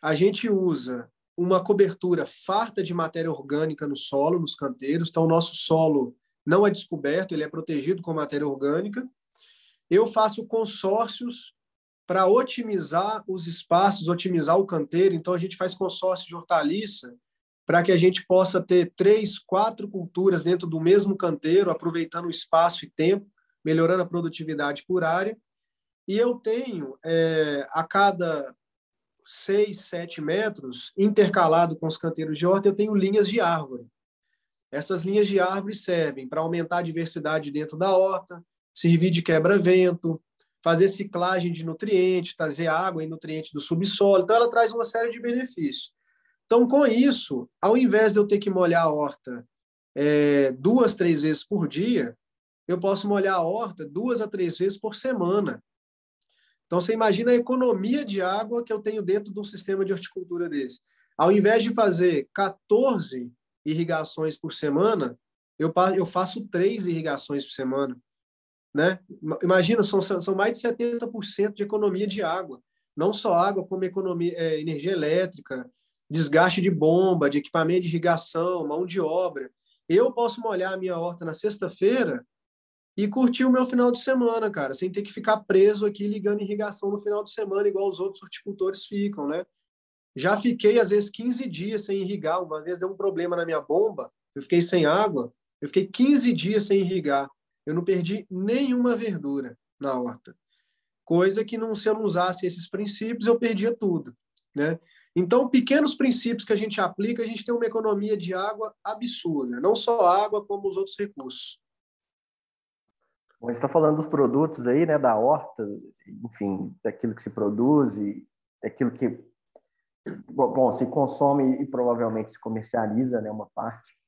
A gente usa uma cobertura farta de matéria orgânica no solo, nos canteiros, então o nosso solo não é descoberto, ele é protegido com matéria orgânica. Eu faço consórcios para otimizar os espaços, otimizar o canteiro. Então, a gente faz consórcio de hortaliça para que a gente possa ter três, quatro culturas dentro do mesmo canteiro, aproveitando o espaço e tempo, melhorando a produtividade por área. E eu tenho, é, a cada seis, sete metros, intercalado com os canteiros de horta, eu tenho linhas de árvore. Essas linhas de árvore servem para aumentar a diversidade dentro da horta, servir de quebra-vento, fazer ciclagem de nutrientes, trazer água e nutrientes do subsolo. Então, ela traz uma série de benefícios. Então, com isso, ao invés de eu ter que molhar a horta é, duas, três vezes por dia, eu posso molhar a horta duas a três vezes por semana. Então, você imagina a economia de água que eu tenho dentro de um sistema de horticultura desse. Ao invés de fazer 14 irrigações por semana, eu, eu faço três irrigações por semana. Né? Imagina, são, são mais de 70% de economia de água. Não só água, como economia, é, energia elétrica, desgaste de bomba, de equipamento de irrigação, mão de obra. Eu posso molhar a minha horta na sexta-feira e curtir o meu final de semana, cara, sem ter que ficar preso aqui ligando irrigação no final de semana, igual os outros horticultores ficam, né? Já fiquei, às vezes, 15 dias sem irrigar. Uma vez deu um problema na minha bomba, eu fiquei sem água, eu fiquei 15 dias sem irrigar. Eu não perdi nenhuma verdura na horta. Coisa que, não, se eu não usasse esses princípios, eu perdia tudo. Né? Então, pequenos princípios que a gente aplica, a gente tem uma economia de água absurda. Não só água, como os outros recursos. Você está falando dos produtos aí, né, da horta, enfim, daquilo que se produz e daquilo que bom, se consome e provavelmente se comercializa, né, uma parte.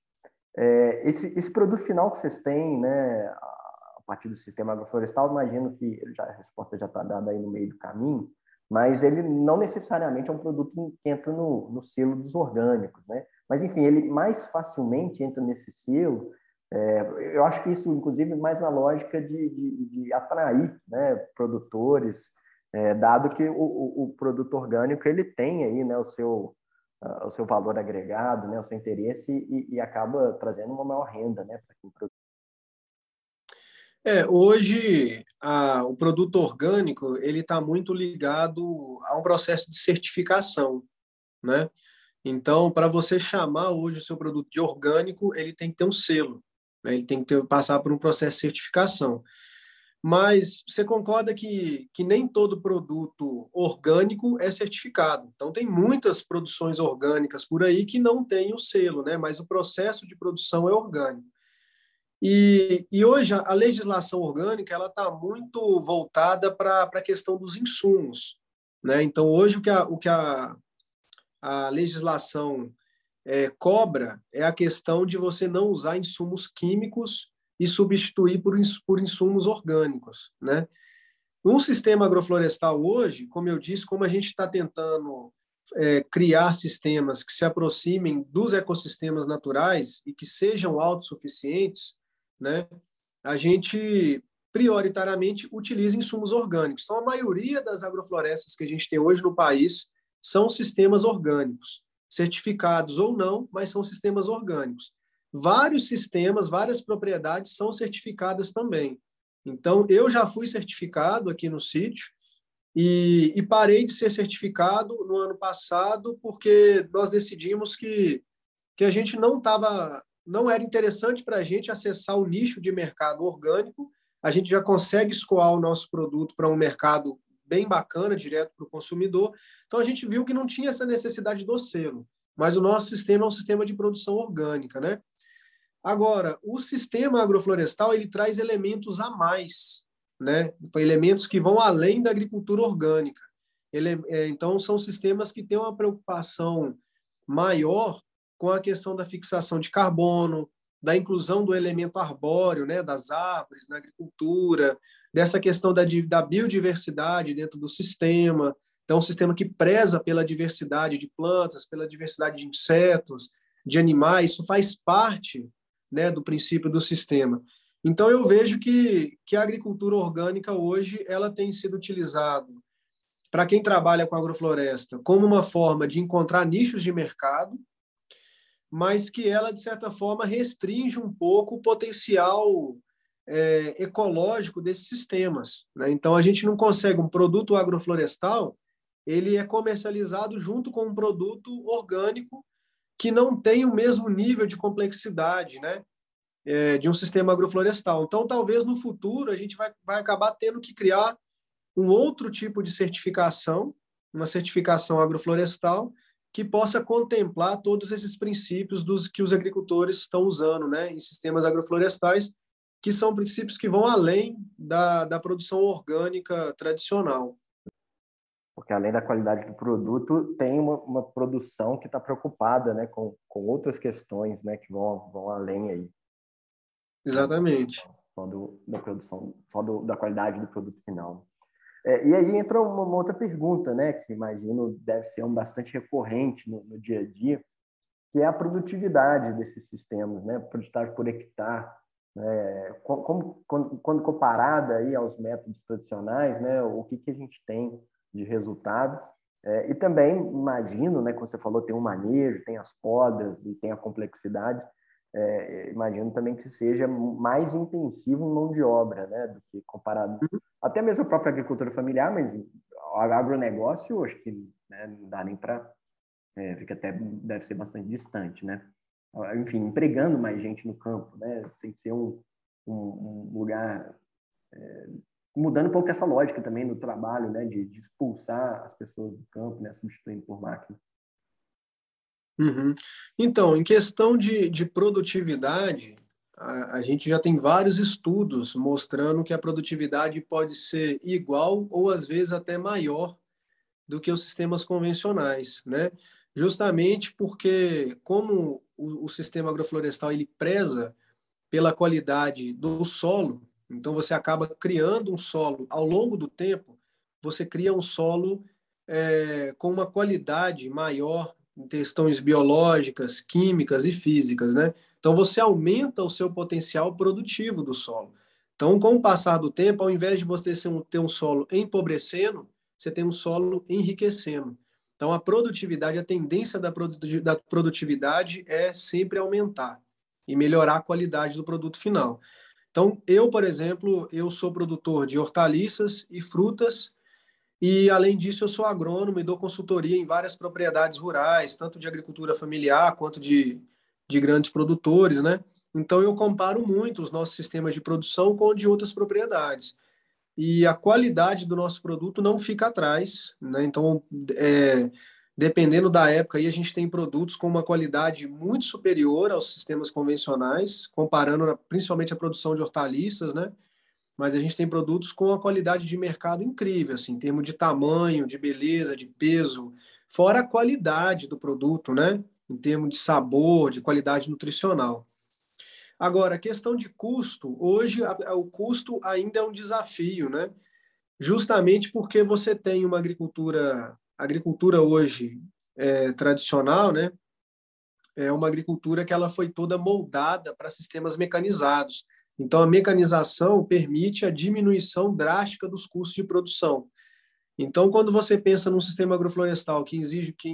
É, esse, esse produto final que vocês têm, né, a partir do sistema agroflorestal, imagino que já, a resposta já está dada aí no meio do caminho, mas ele não necessariamente é um produto que entra no, no selo dos orgânicos, né? Mas, enfim, ele mais facilmente entra nesse selo. É, eu acho que isso, inclusive, mais na lógica de, de, de atrair né, produtores, é, dado que o, o, o, produto orgânico ele tem aí né, o, seu, o seu valor agregado, né, o seu interesse e, e acaba trazendo uma maior renda né, para quem produz. É, hoje a, o produto orgânico ele está muito ligado a um processo de certificação, né? Então, para você chamar hoje o seu produto de orgânico, ele tem que ter um selo, né? ele tem que ter, passar por um processo de certificação. Mas você concorda que, que nem todo produto orgânico é certificado. Então, tem muitas produções orgânicas por aí que não têm o selo, né? mas o processo de produção é orgânico. E, e hoje a legislação orgânica ela está muito voltada para a questão dos insumos. Né? Então, hoje o que a, o que a, a legislação é, cobra é a questão de você não usar insumos químicos e substituir por, por insumos orgânicos, né? Um sistema agroflorestal hoje, como eu disse, como a gente está tentando é, criar sistemas que se aproximem dos ecossistemas naturais e que sejam autossuficientes, né? A gente prioritariamente utiliza insumos orgânicos. Então, a maioria das agroflorestas que a gente tem hoje no país são sistemas orgânicos, certificados ou não, mas são sistemas orgânicos vários sistemas, várias propriedades são certificadas também. Então, eu já fui certificado aqui no sítio e, e, parei de ser certificado no ano passado porque nós decidimos que, que a gente não estava, não era interessante para a gente acessar o nicho de mercado orgânico. A gente já consegue escoar o nosso produto para um mercado bem bacana, direto para o consumidor. Então, a gente viu que não tinha essa necessidade do selo. Mas o nosso sistema é um sistema de produção orgânica, né? Agora, o sistema agroflorestal ele traz elementos a mais, né? Elementos que vão além da agricultura orgânica. Ele, é, então, são sistemas que têm uma preocupação maior com a questão da fixação de carbono, da inclusão do elemento arbóreo, né, das árvores na agricultura, dessa questão da, da biodiversidade dentro do sistema. Então, um sistema que preza pela diversidade de plantas, pela diversidade de insetos, de animais, isso faz parte né, do princípio do sistema. Então eu vejo que, que a agricultura orgânica hoje ela tem sido utilizada para quem trabalha com agrofloresta como uma forma de encontrar nichos de mercado, mas que ela, de certa forma, restringe um pouco o potencial é, ecológico desses sistemas. Né? Então, a gente não consegue um produto agroflorestal, ele é comercializado junto com um produto orgânico que não tem o mesmo nível de complexidade né? É, de um sistema agroflorestal. Então, talvez no futuro a gente vai, vai acabar tendo que criar um outro tipo de certificação, uma certificação agroflorestal, que possa contemplar todos esses princípios dos que os agricultores estão usando né, em sistemas agroflorestais, que são princípios que vão além da, da produção orgânica tradicional. Porque além da qualidade do produto, tem uma, uma produção que está preocupada né, com, com outras questões né, que vão, vão além aí. Exatamente. Só do, da produção, só do, da qualidade do produto final. É, e aí entra uma, uma, outra pergunta, né, que imagino deve ser um bastante recorrente no, no, dia a dia, que é a produtividade desses sistemas, né, produtividade por hectare, né, como, quando, quando, comparada aí aos métodos tradicionais, né, o que, que a gente tem de resultado, é, e também imagino, né, como você falou, tem o um manejo, tem as podas e tem a complexidade, é, imagino também que seja mais intensivo em mão de obra, né, do que comparado uhum. até mesmo a própria agricultura familiar, mas o agronegócio, acho que né, não dá nem para, é, fica até, deve ser bastante distante, né? Enfim, empregando mais gente no campo, né, sem ser um, um, um lugar, é, mudando um pouco essa lógica também do trabalho, né, de, de expulsar as pessoas do campo, né, substituindo por máquina. Uhum. Então, em questão de, de produtividade, a, a, gente já tem vários estudos mostrando que a produtividade pode ser igual ou às vezes até maior do que os sistemas convencionais, né? Justamente porque como o, o sistema agroflorestal ele preza pela qualidade do solo, então você acaba criando um solo ao longo do tempo, você cria um solo é, com uma qualidade maior em questões biológicas, químicas e físicas, né? Então você aumenta o seu potencial produtivo do solo. Então, com o passar do tempo, ao invés de você ter um solo empobrecendo, você tem um solo enriquecendo. Então, a produtividade, a tendência da produtividade é sempre aumentar e melhorar a qualidade do produto final. Então, eu, por exemplo, eu sou produtor de hortaliças e frutas e, além disso, eu sou agrônomo e dou consultoria em várias propriedades rurais, tanto de agricultura familiar quanto de, de grandes produtores, né? Então, eu comparo muito os nossos sistemas de produção com o de outras propriedades. E a qualidade do nosso produto não fica atrás, né? Então, é, dependendo da época, aí a gente tem produtos com uma qualidade muito superior aos sistemas convencionais, comparando principalmente a produção de hortaliças, né? mas a gente tem produtos com a qualidade de mercado incrível, assim, em termos de tamanho, de beleza, de peso, fora a qualidade do produto, né? Em termos de sabor, de qualidade nutricional. Agora, a questão de custo, hoje o custo ainda é um desafio, né? Justamente porque você tem uma agricultura, agricultura hoje é, tradicional, né? É uma agricultura que ela foi toda moldada para sistemas mecanizados. Então, a mecanização permite a diminuição drástica dos custos de produção. Então, quando você pensa num sistema agroflorestal que exige que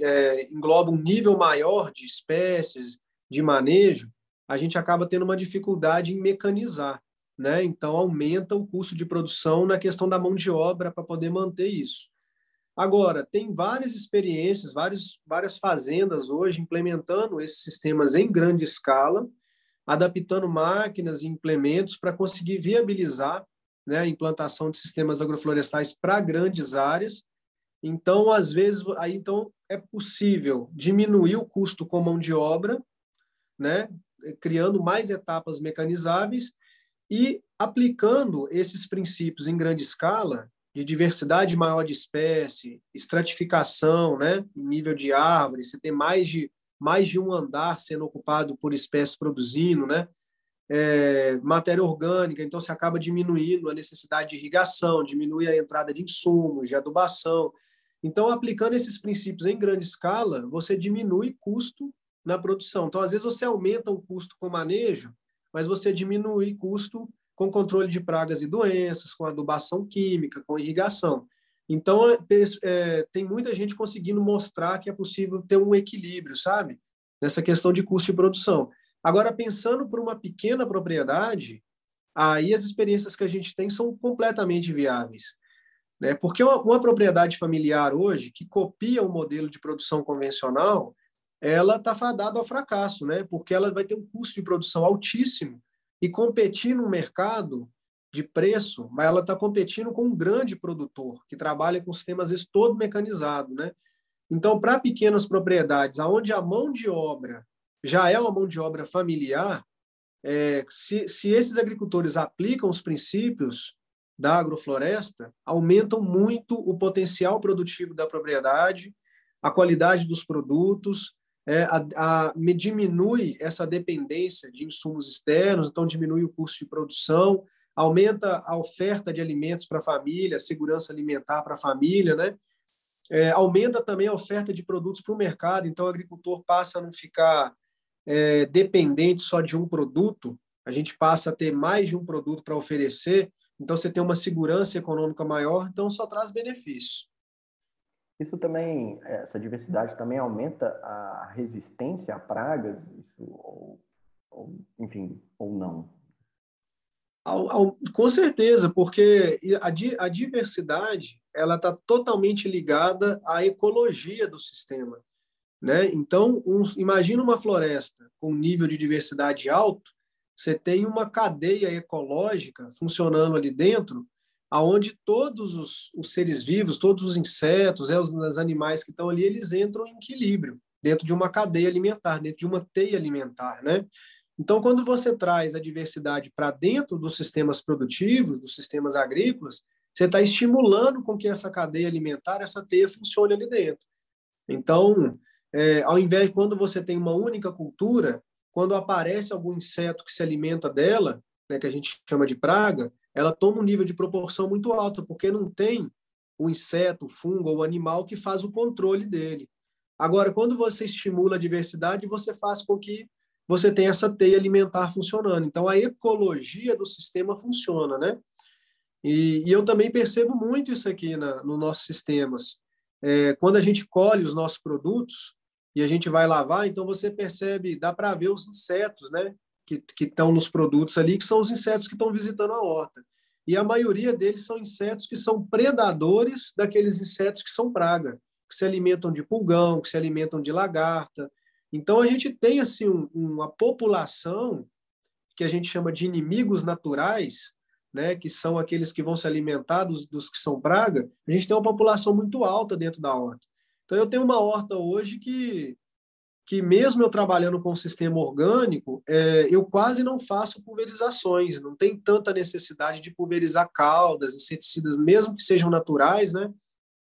é, engloba um nível maior de espécies, de manejo, a gente acaba tendo uma dificuldade em mecanizar, né? Então, aumenta o custo de produção na questão da mão de obra para poder manter isso. Agora, tem várias experiências, várias, várias fazendas hoje implementando esses sistemas em grande escala, adaptando máquinas e implementos para conseguir viabilizar né, a implantação de sistemas agroflorestais para grandes áreas. Então, às vezes, aí então é possível diminuir o custo com mão de obra, né, criando mais etapas mecanizáveis e aplicando esses princípios em grande escala de diversidade maior de espécie, estratificação, né, nível de árvore, você tem mais de mais de um andar sendo ocupado por espécies produzindo, né? É, matéria orgânica, então você acaba diminuindo a necessidade de irrigação, diminui a entrada de insumos, de adubação. Então, aplicando esses princípios em grande escala, você diminui custo na produção. Então, às vezes, você aumenta o custo com manejo, mas você diminui custo com controle de pragas e doenças, com adubação química, com irrigação. Então, é, é, tem muita gente conseguindo mostrar que é possível ter um equilíbrio, sabe? nessa questão de custo de produção. Agora, pensando por uma pequena propriedade, aí as experiências que a gente tem são completamente viáveis. Né? Porque uma, uma propriedade familiar hoje, que copia o modelo de produção convencional, ela está fadada ao fracasso, né? porque ela vai ter um custo de produção altíssimo e competir no mercado de preço, mas ela está competindo com um grande produtor que trabalha com sistemas todo mecanizado, né? Então, para pequenas propriedades, aonde a mão de obra já é uma mão de obra familiar, é, se, se esses agricultores aplicam os princípios da agrofloresta, aumentam muito o potencial produtivo da propriedade, a qualidade dos produtos, é, a, a, diminui essa dependência de insumos externos, então diminui o custo de produção, aumenta a oferta de alimentos para a família, segurança alimentar para a família, né? É, aumenta também a oferta de produtos para o mercado, então o agricultor passa a não ficar é, dependente só de um produto, a gente passa a ter mais de um produto para oferecer, então você tem uma segurança econômica maior, então só traz benefícios. Isso também, essa diversidade também aumenta a resistência a pragas, isso, ou, ou enfim, ou não? Ao, ao, com certeza, porque a, a diversidade ela está totalmente ligada à ecologia do sistema. Né? Então, um, imagina uma floresta com nível de diversidade alto, você tem uma cadeia ecológica funcionando ali dentro, aonde todos os, os seres vivos, todos os insetos, é, os, os animais que estão ali, eles entram em equilíbrio dentro de uma cadeia alimentar, dentro de uma teia alimentar, né? Então, quando você traz a diversidade para dentro dos sistemas produtivos, dos sistemas agrícolas, você está estimulando com que essa cadeia alimentar, essa teia funcione ali dentro. Então, é, ao invés de quando você tem uma única cultura, quando aparece algum inseto que se alimenta dela, né, que a gente chama de praga, ela toma um nível de proporção muito alto, porque não tem o inseto, o fungo ou o animal que faz o controle dele. Agora, quando você estimula a diversidade, você faz com que você tenha essa teia alimentar funcionando. Então, a ecologia do sistema funciona, né? E, e eu também percebo muito isso aqui na, nos nossos sistemas. É, quando a gente colhe os nossos produtos, e a gente vai lavar, então você percebe, dá para ver os insetos, né? Que estão nos produtos ali, que são os insetos que estão visitando a horta. E a maioria deles são insetos que são predadores daqueles insetos que são praga, que se alimentam de pulgão, que se alimentam de lagarta. Então a gente tem assim um, uma população que a gente chama de inimigos naturais, né, que são aqueles que vão se alimentar dos, dos que são praga. A gente tem uma população muito alta dentro da horta. Então, eu tenho uma horta hoje que, que mesmo eu trabalhando com um sistema orgânico, é, eu quase não faço pulverizações, não tem tanta necessidade de pulverizar caldas, inseticidas, mesmo que sejam naturais, né?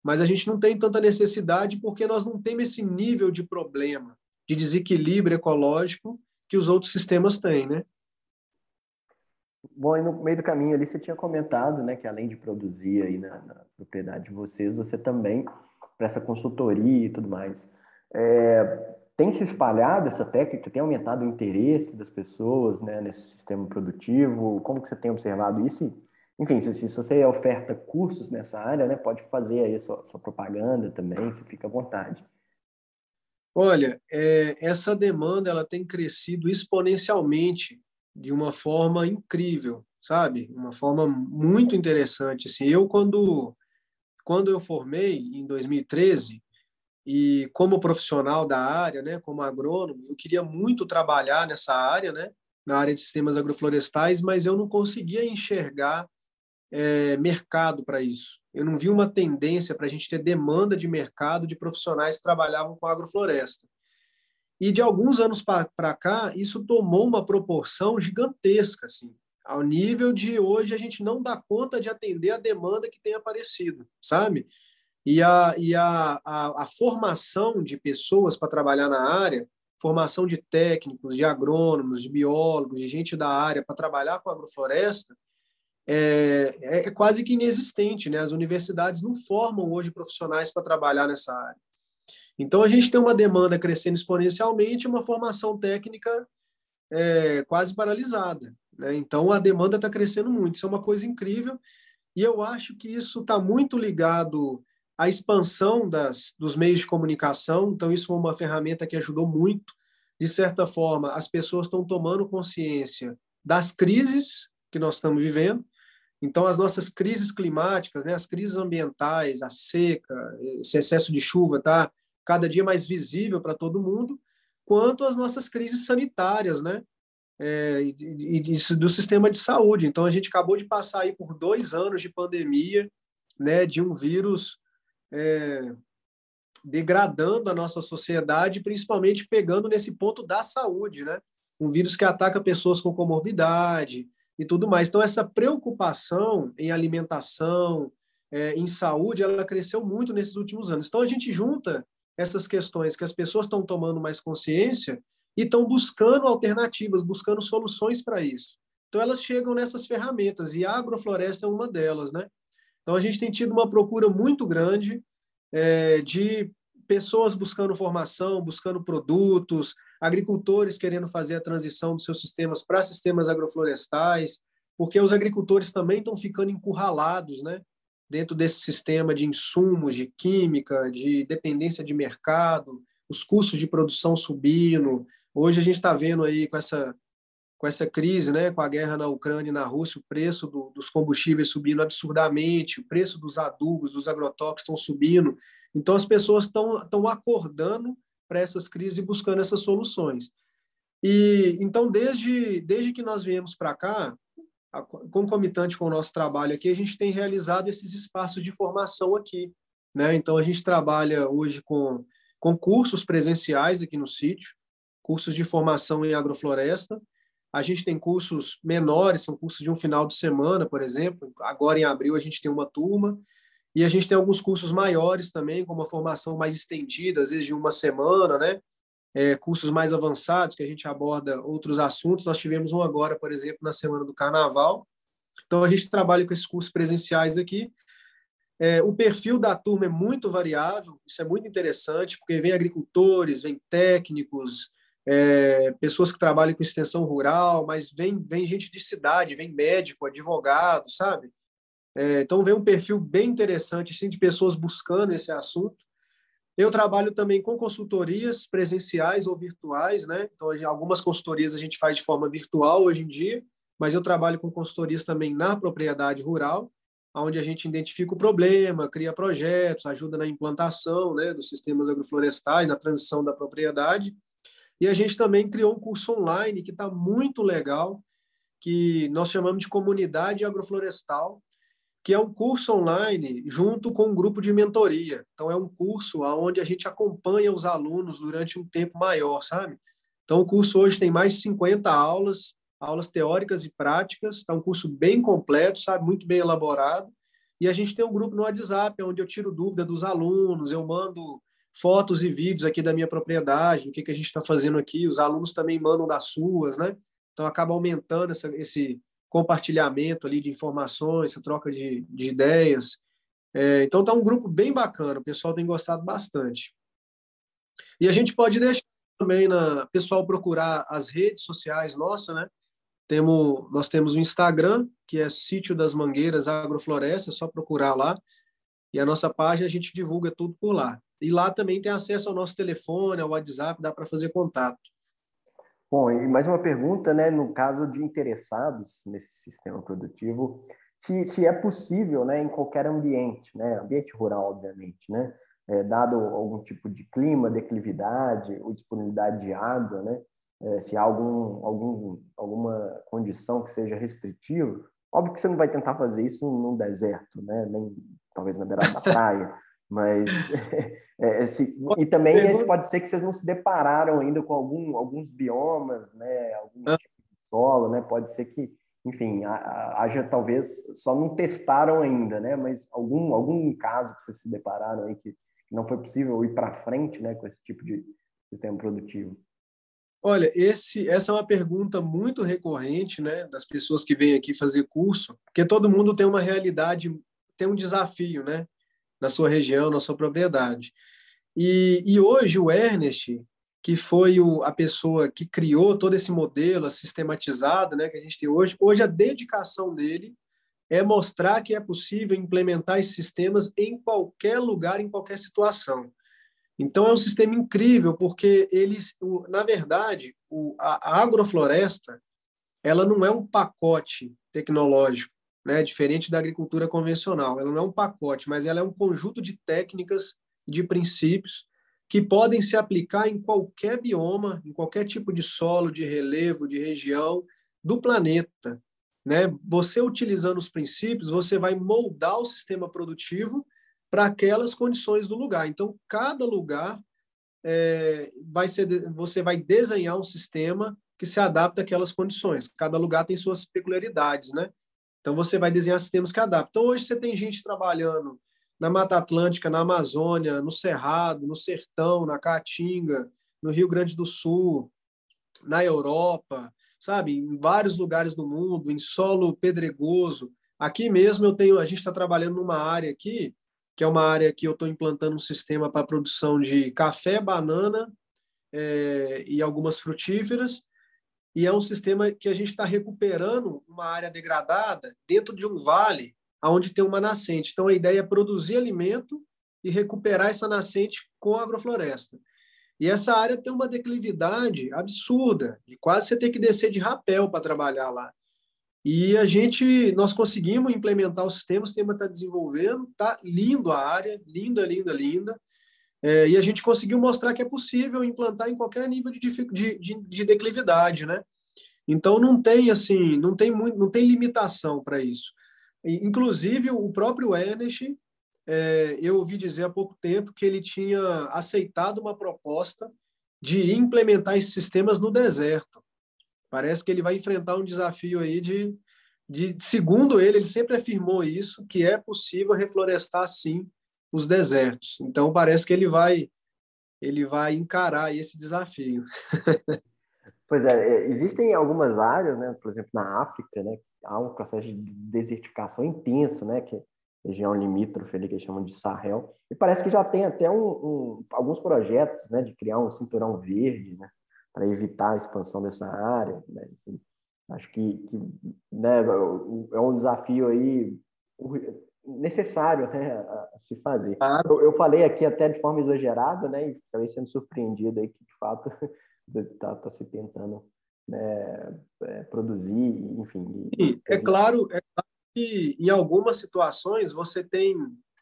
Mas a gente não tem tanta necessidade porque nós não temos esse nível de problema, de desequilíbrio ecológico que os outros sistemas têm, né? Bom, e no meio do caminho ali você tinha comentado, né, que além de produzir aí na, na propriedade de vocês, você também para essa consultoria e tudo mais. É, tem se espalhado essa técnica? Tem aumentado o interesse das pessoas né, nesse sistema produtivo? Como que você tem observado isso? Enfim, se, se você oferta cursos nessa área, né, pode fazer aí a sua, sua propaganda também, você fica à vontade. Olha, é, essa demanda ela tem crescido exponencialmente de uma forma incrível, sabe? Uma forma muito interessante. Assim, eu quando quando eu formei em 2013 e como profissional da área, né, como agrônomo, eu queria muito trabalhar nessa área, né, na área de sistemas agroflorestais, mas eu não conseguia enxergar é, mercado para isso. Eu não vi uma tendência para a gente ter demanda de mercado de profissionais que trabalhavam com agrofloresta. E de alguns anos para cá, isso tomou uma proporção gigantesca, assim ao nível de hoje a gente não dá conta de atender a demanda que tem aparecido, sabe? E a, e a, a, a formação de pessoas para trabalhar na área, formação de técnicos, de agrônomos, de biólogos, de gente da área para trabalhar com agrofloresta, é, é, é, quase que inexistente. Né? As universidades não formam hoje profissionais para trabalhar nessa área. Então, a gente tem uma demanda crescendo exponencialmente, uma formação técnica é, quase paralisada. Né? Então, a demanda está crescendo muito. Isso é uma coisa incrível. E eu acho que isso está muito ligado à expansão das, dos meios de comunicação. Então, isso foi uma ferramenta que ajudou muito. de certa forma, as pessoas estão tomando consciência das crises que nós estamos vivendo. Então, as nossas crises climáticas, né, as crises ambientais, a seca, esse excesso de chuva está cada dia mais visível para todo mundo, quanto as nossas crises sanitárias, né? É, e, e, do sistema de saúde. Então, a gente acabou de passar aí por dois anos de pandemia, né, de um vírus é, degradando a nossa sociedade, principalmente pegando nesse ponto da saúde, né? Um vírus que ataca pessoas com comorbidade e tudo mais. Então, essa preocupação em alimentação, é, em saúde, ela cresceu muito nesses últimos anos. Então, a gente junta essas questões que as pessoas estão tomando mais consciência e estão buscando alternativas, buscando soluções para isso. Então, elas chegam nessas ferramentas e a agrofloresta é uma delas, né? Então, a gente tem tido uma procura muito grande é, de pessoas buscando formação, buscando produtos, agricultores querendo fazer a transição dos seus sistemas para sistemas agroflorestais, porque os agricultores também estão ficando encurralados, né? Dentro desse sistema de insumos, de química, de dependência de mercado, os custos de produção subindo. Hoje a gente está vendo aí com essa com essa crise, né, com a guerra na Ucrânia e na Rússia, o preço do, dos combustíveis subindo absurdamente, o preço dos adubos, dos agrotóxicos estão subindo. Então, as pessoas estão acordando para essas crises e buscando essas soluções. E então, desde, desde que nós viemos para cá, concomitante com o nosso trabalho aqui, a gente tem realizado esses espaços de formação aqui. Né? Então, a gente trabalha hoje com, com cursos presenciais aqui no sítio, cursos de formação em agrofloresta, a gente tem cursos menores, são cursos de um final de semana, por exemplo. Agora, em abril, a gente tem uma turma. E a gente tem alguns cursos maiores também, com uma formação mais estendida, às vezes de uma semana, né? É, cursos mais avançados, que a gente aborda outros assuntos. Nós tivemos um agora, por exemplo, na semana do Carnaval. Então, a gente trabalha com esses cursos presenciais aqui. É, o perfil da turma é muito variável, isso é muito interessante, porque vem agricultores, vem técnicos, é, pessoas que trabalham com extensão rural, mas vem, vem gente de cidade, vem médico, advogado, sabe? É, então vem um perfil bem interessante assim, de pessoas buscando esse assunto. Eu trabalho também com consultorias presenciais ou virtuais, né? Então algumas consultorias a gente faz de forma virtual hoje em dia, mas eu trabalho com consultorias também na propriedade rural, onde a gente identifica o problema, cria projetos, ajuda na implantação, né, dos sistemas agroflorestais, na transição da propriedade. E a gente também criou um curso online que está muito legal, que nós chamamos de Comunidade Agroflorestal, que é um curso online junto com um grupo de mentoria. Então, é um curso onde a gente acompanha os alunos durante um tempo maior, sabe? Então, o curso hoje tem mais de 50 aulas, aulas teóricas e práticas. Está um curso bem completo, sabe? Muito bem elaborado. E a gente tem um grupo no WhatsApp, onde eu tiro dúvida dos alunos, eu mando fotos e vídeos aqui da minha propriedade, do que, que a gente está fazendo aqui. Os alunos também mandam das suas, né? Então acaba aumentando essa, esse compartilhamento ali de informações, essa troca de, de ideias. É, então tá um grupo bem bacana, o pessoal tem gostado bastante. E a gente pode deixar também na pessoal procurar as redes sociais nossa, né? Temos, nós temos o Instagram, que é Sítio das Mangueiras Agrofloresta, é só procurar lá. E a nossa página a gente divulga tudo por lá. E lá também tem acesso ao nosso telefone, ao WhatsApp, dá para fazer contato. Bom, e mais uma pergunta, né? No caso de interessados nesse sistema produtivo, se, se é possível, né, em qualquer ambiente, né, ambiente rural, obviamente, né, é, dado algum tipo de clima, declividade ou disponibilidade de água, né, é, se há algum, algum, alguma condição que seja restritiva, óbvio que você não vai tentar fazer isso num deserto, né, nem talvez na beirada da praia, mas é, se, e também pode ser que vocês não se depararam ainda com algum, alguns biomas, né? Algum ah. tipo de solo, né? Pode ser que, enfim, haja talvez só não testaram ainda, né? Mas algum algum caso que vocês se depararam aí que não foi possível ir para frente, né? Com esse tipo de sistema produtivo. Olha, esse, essa é uma pergunta muito recorrente, né, das pessoas que vêm aqui fazer curso, porque todo mundo tem uma realidade, tem um desafio, né? Na sua região, na sua propriedade. E, e hoje o Ernest, que foi o, a pessoa que criou todo esse modelo sistematizado né, que a gente tem hoje, hoje a dedicação dele é mostrar que é possível implementar esses sistemas em qualquer lugar, em qualquer situação. Então é um sistema incrível porque eles, na verdade, a agrofloresta, ela não é um pacote tecnológico, né, diferente da agricultura convencional. Ela não é um pacote, mas ela é um conjunto de técnicas e de princípios que podem se aplicar em qualquer bioma, em qualquer tipo de solo, de relevo, de região do planeta. Né? Você utilizando os princípios, você vai moldar o sistema produtivo para aquelas condições do lugar. Então, cada lugar é, vai ser, você vai desenhar um sistema que se adapta àquelas condições. Cada lugar tem suas peculiaridades, né? Então, você vai desenhar sistemas que adaptam. Então, hoje você tem gente trabalhando na Mata Atlântica, na Amazônia, no Cerrado, no Sertão, na Caatinga, no Rio Grande do Sul, na Europa, sabe, em vários lugares do mundo, em solo pedregoso. Aqui mesmo eu tenho, a gente está trabalhando numa área aqui, que é uma área que eu estou implantando um sistema para produção de café, banana é, e algumas frutíferas. E é um sistema que a gente está recuperando uma área degradada dentro de um vale onde tem uma nascente. Então, a ideia é produzir alimento e recuperar essa nascente com a agrofloresta. E essa área tem uma declividade absurda, de quase você ter que descer de rapel para trabalhar lá. E a gente, nós conseguimos implementar o sistema, o sistema está desenvolvendo, está lindo a área, linda, linda, linda. É, e a gente conseguiu mostrar que é possível implantar em qualquer nível de, de, de, de declividade, né? Então não tem assim, não tem muito, não tem limitação para isso. Inclusive, o próprio Ernest, é, eu ouvi dizer há pouco tempo que ele tinha aceitado uma proposta de implementar esses sistemas no deserto. Parece que ele vai enfrentar um desafio aí de, de segundo ele, ele sempre afirmou isso, que é possível reflorestar sim os desertos. Então parece que ele vai ele vai encarar esse desafio. Pois é, é, existem algumas áreas, né, por exemplo, na África, né, há um processo de desertificação intenso, né, que é região limítrofe ali que eles chamam de Sahel, e parece que já tem até um, um, alguns projetos, né, de criar um cinturão verde, né, para evitar a expansão dessa área, né, acho que, que né, é um desafio aí necessário né, a, se fazer. Eu, eu, falei aqui até de forma exagerada, né, e acabei sendo surpreendido aí que de fato está tá se tentando né, é, produzir, enfim. E, é claro, é claro que em algumas situações você tem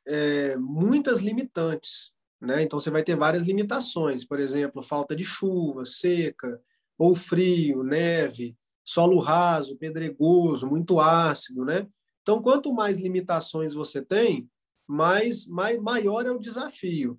é, muitas limitantes, né? Então você vai ter várias limitações, por exemplo, falta de chuva, seca, ou frio, neve, solo raso, pedregoso, muito ácido, né? Então quanto mais limitações você tem, mais, mais maior é o desafio.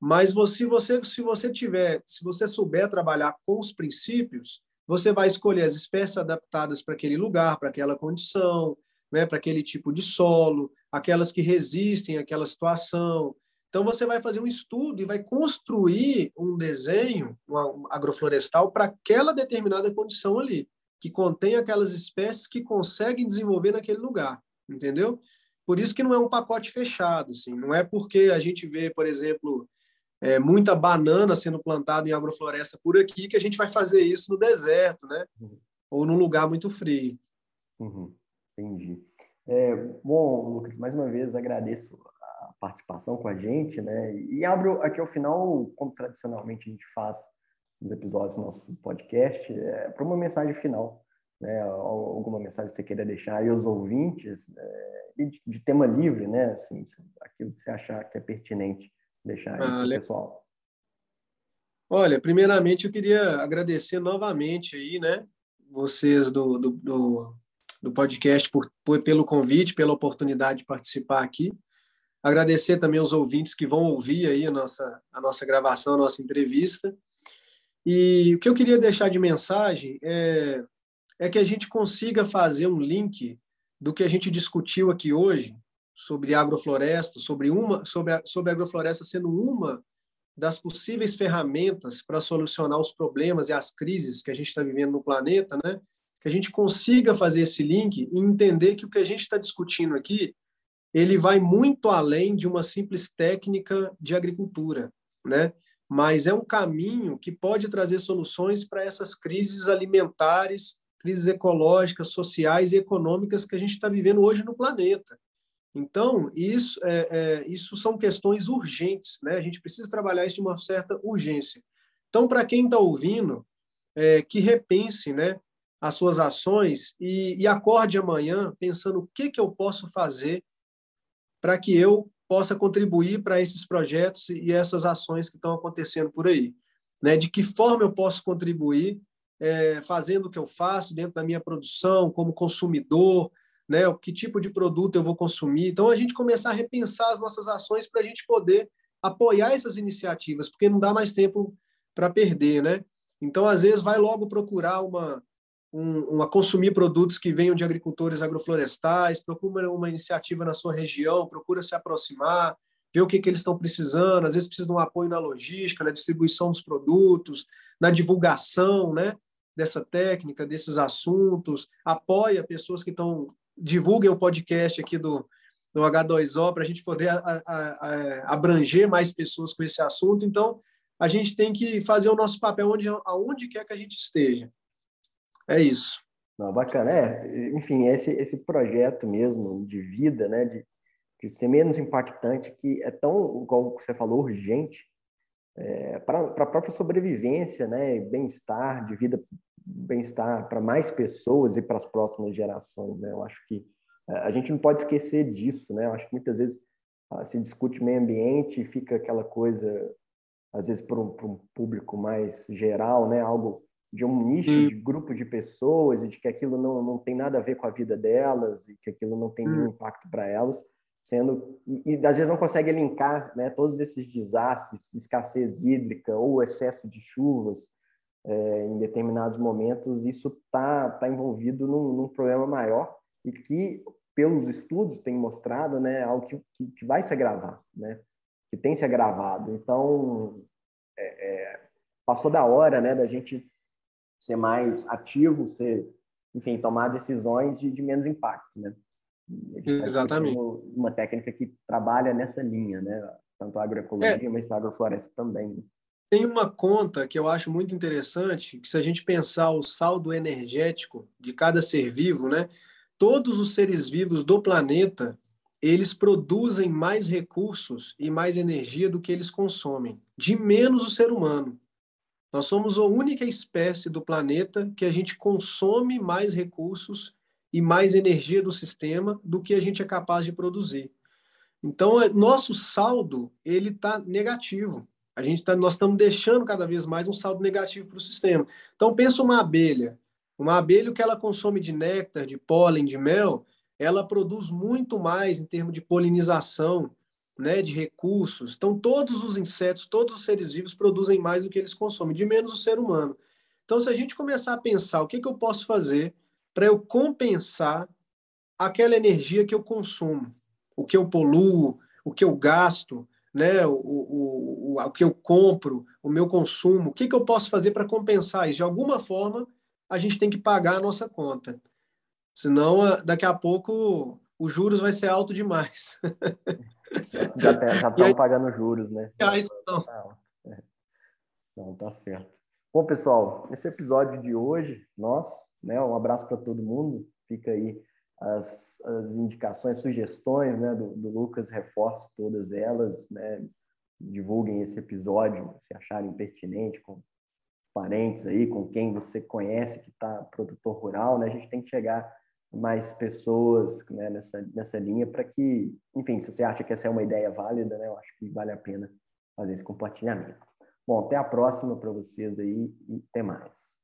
Mas você, se você se você tiver, se você souber trabalhar com os princípios, você vai escolher as espécies adaptadas para aquele lugar, para aquela condição, né, para aquele tipo de solo, aquelas que resistem àquela situação. Então você vai fazer um estudo e vai construir um desenho um agroflorestal para aquela determinada condição ali, que contém aquelas espécies que conseguem desenvolver naquele lugar, entendeu? Por isso que não é um pacote fechado, assim, não é porque a gente vê, por exemplo, é, muita banana sendo plantada em agrofloresta por aqui, que a gente vai fazer isso no deserto, né? Uhum. Ou num lugar muito frio. Uhum. Entendi. É, bom, Lucas, mais uma vez agradeço a participação com a gente, né? E abro aqui ao final, como tradicionalmente a gente faz nos episódios do nosso podcast, é, para uma mensagem final, né? Alguma mensagem que você queira deixar aí aos ouvintes, é, de, de, tema livre, né? Assim, aquilo que você achar que é pertinente deixar aí ah, pessoal. Olha, primeiramente eu queria agradecer novamente aí, né, vocês do, do, do, do podcast por, por, pelo convite, pela oportunidade de participar aqui. Agradecer também aos ouvintes que vão ouvir aí a nossa, a nossa gravação, a nossa entrevista. E o que eu queria deixar de mensagem é, é que a gente consiga fazer um link do que a gente discutiu aqui hoje sobre agrofloresta, sobre uma sobre a, sobre a agrofloresta sendo uma das possíveis ferramentas para solucionar os problemas e as crises que a gente está vivendo no planeta, né? Que a gente consiga fazer esse link e entender que o que a gente está discutindo aqui ele vai muito além de uma simples técnica de agricultura, né? Mas é um caminho que pode trazer soluções para essas crises alimentares, crises ecológicas, sociais e econômicas que a gente está vivendo hoje no planeta. Então, isso, é, é, isso são questões urgentes, né? A gente precisa trabalhar isso de uma certa urgência. Então, para quem está ouvindo, é, que repense né, as suas ações e, e acorde amanhã pensando o que, que eu posso fazer para que eu possa contribuir para esses projetos e essas ações que estão acontecendo por aí. Né? De que forma eu posso contribuir é, fazendo o que eu faço dentro da minha produção, como consumidor, né? Que tipo de produto eu vou consumir. Então a gente começar a repensar as nossas ações para a gente poder apoiar essas iniciativas, porque não dá mais tempo para perder, né? Então às vezes vai logo procurar uma um, uma consumir produtos que venham de agricultores agroflorestais, procura uma iniciativa na sua região, procura se aproximar, ver o que, que eles estão precisando, às vezes precisa de um apoio na logística, na distribuição dos produtos, na divulgação, né? Dessa técnica, desses assuntos, apoia pessoas que estão divulguem o podcast aqui do, do H2O para a gente poder a, a, a, abranger mais pessoas com esse assunto. Então, a gente tem que fazer o nosso papel onde, aonde quer que a gente esteja. É isso. Não, bacana. É, enfim, esse, esse projeto mesmo de vida, né, de, de ser menos impactante, que é tão, como você falou, urgente, é, para a própria sobrevivência, né, bem-estar, de vida bem-estar para mais pessoas e para as próximas gerações. Né? Eu acho que eh, a gente não pode esquecer disso. Né? Eu acho que muitas vezes ah, se discute meio ambiente e fica aquela coisa, às vezes, para um, para um público mais geral, né? algo de um nicho, de grupo de pessoas e de que aquilo não, não tem nada a ver com a vida delas e que aquilo não tem nenhum impacto para elas, sendo e, e, às vezes não consegue linkar né, todos esses desastres, escassez hídrica ou excesso de chuvas, é, em determinados momentos, isso está tá envolvido num, num, problema maior e que, pelos estudos, tem mostrado né, algo que, que, que vai se agravar, né, que tem se agravado. Então, é, é, passou da hora né, da gente ser mais ativo, ser, enfim, tomar decisões de, de menos impacto. Né? Tá Exatamente. Uma técnica que trabalha nessa linha, né? tanto a agroecologia, é. mas a agrofloresta também. Tem uma conta que eu acho muito interessante, que se a gente pensar o saldo energético de cada ser vivo, né? Todos os seres vivos do planeta, eles produzem mais recursos e mais energia do que eles consomem, de menos o ser humano. Nós somos a única espécie do planeta que a gente consome mais recursos e mais energia do sistema do que a gente é capaz de produzir. Então, é, nosso saldo ele está negativo. A gente tá, nós estamos deixando cada vez mais um saldo negativo para o sistema. Então, pensa uma abelha. Uma abelha, o que ela consome de néctar, de pólen, de mel, ela produz muito mais em termos de polinização, né, de recursos. Então, todos os insetos, todos os seres vivos produzem mais do que eles consomem, de menos o ser humano. Então, se a gente começar a pensar o que, que eu posso fazer para eu compensar aquela energia que eu consumo, o que eu poluo, o que eu gasto, né, o, o, o, o que eu compro, o meu consumo, o que, que eu posso fazer para compensar isso? De alguma forma, a gente tem que pagar a nossa conta. Senão, daqui a pouco, os juros vai ser alto demais. já estão pagando juros, né? Ah, isso não. Não, tá certo. Bom, pessoal, esse episódio de hoje, nós, né, um abraço para todo mundo. Fica aí as, as indicações, sugestões né, do, do Lucas, reforço todas elas, né, divulguem esse episódio se acharem pertinente, com parentes aí, com quem você conhece que está produtor rural, né, a gente tem que chegar mais pessoas né, nessa, nessa linha para que, enfim, se você acha que essa é uma ideia válida, né, eu acho que vale a pena fazer esse compartilhamento. Bom, até a próxima para vocês aí e até mais.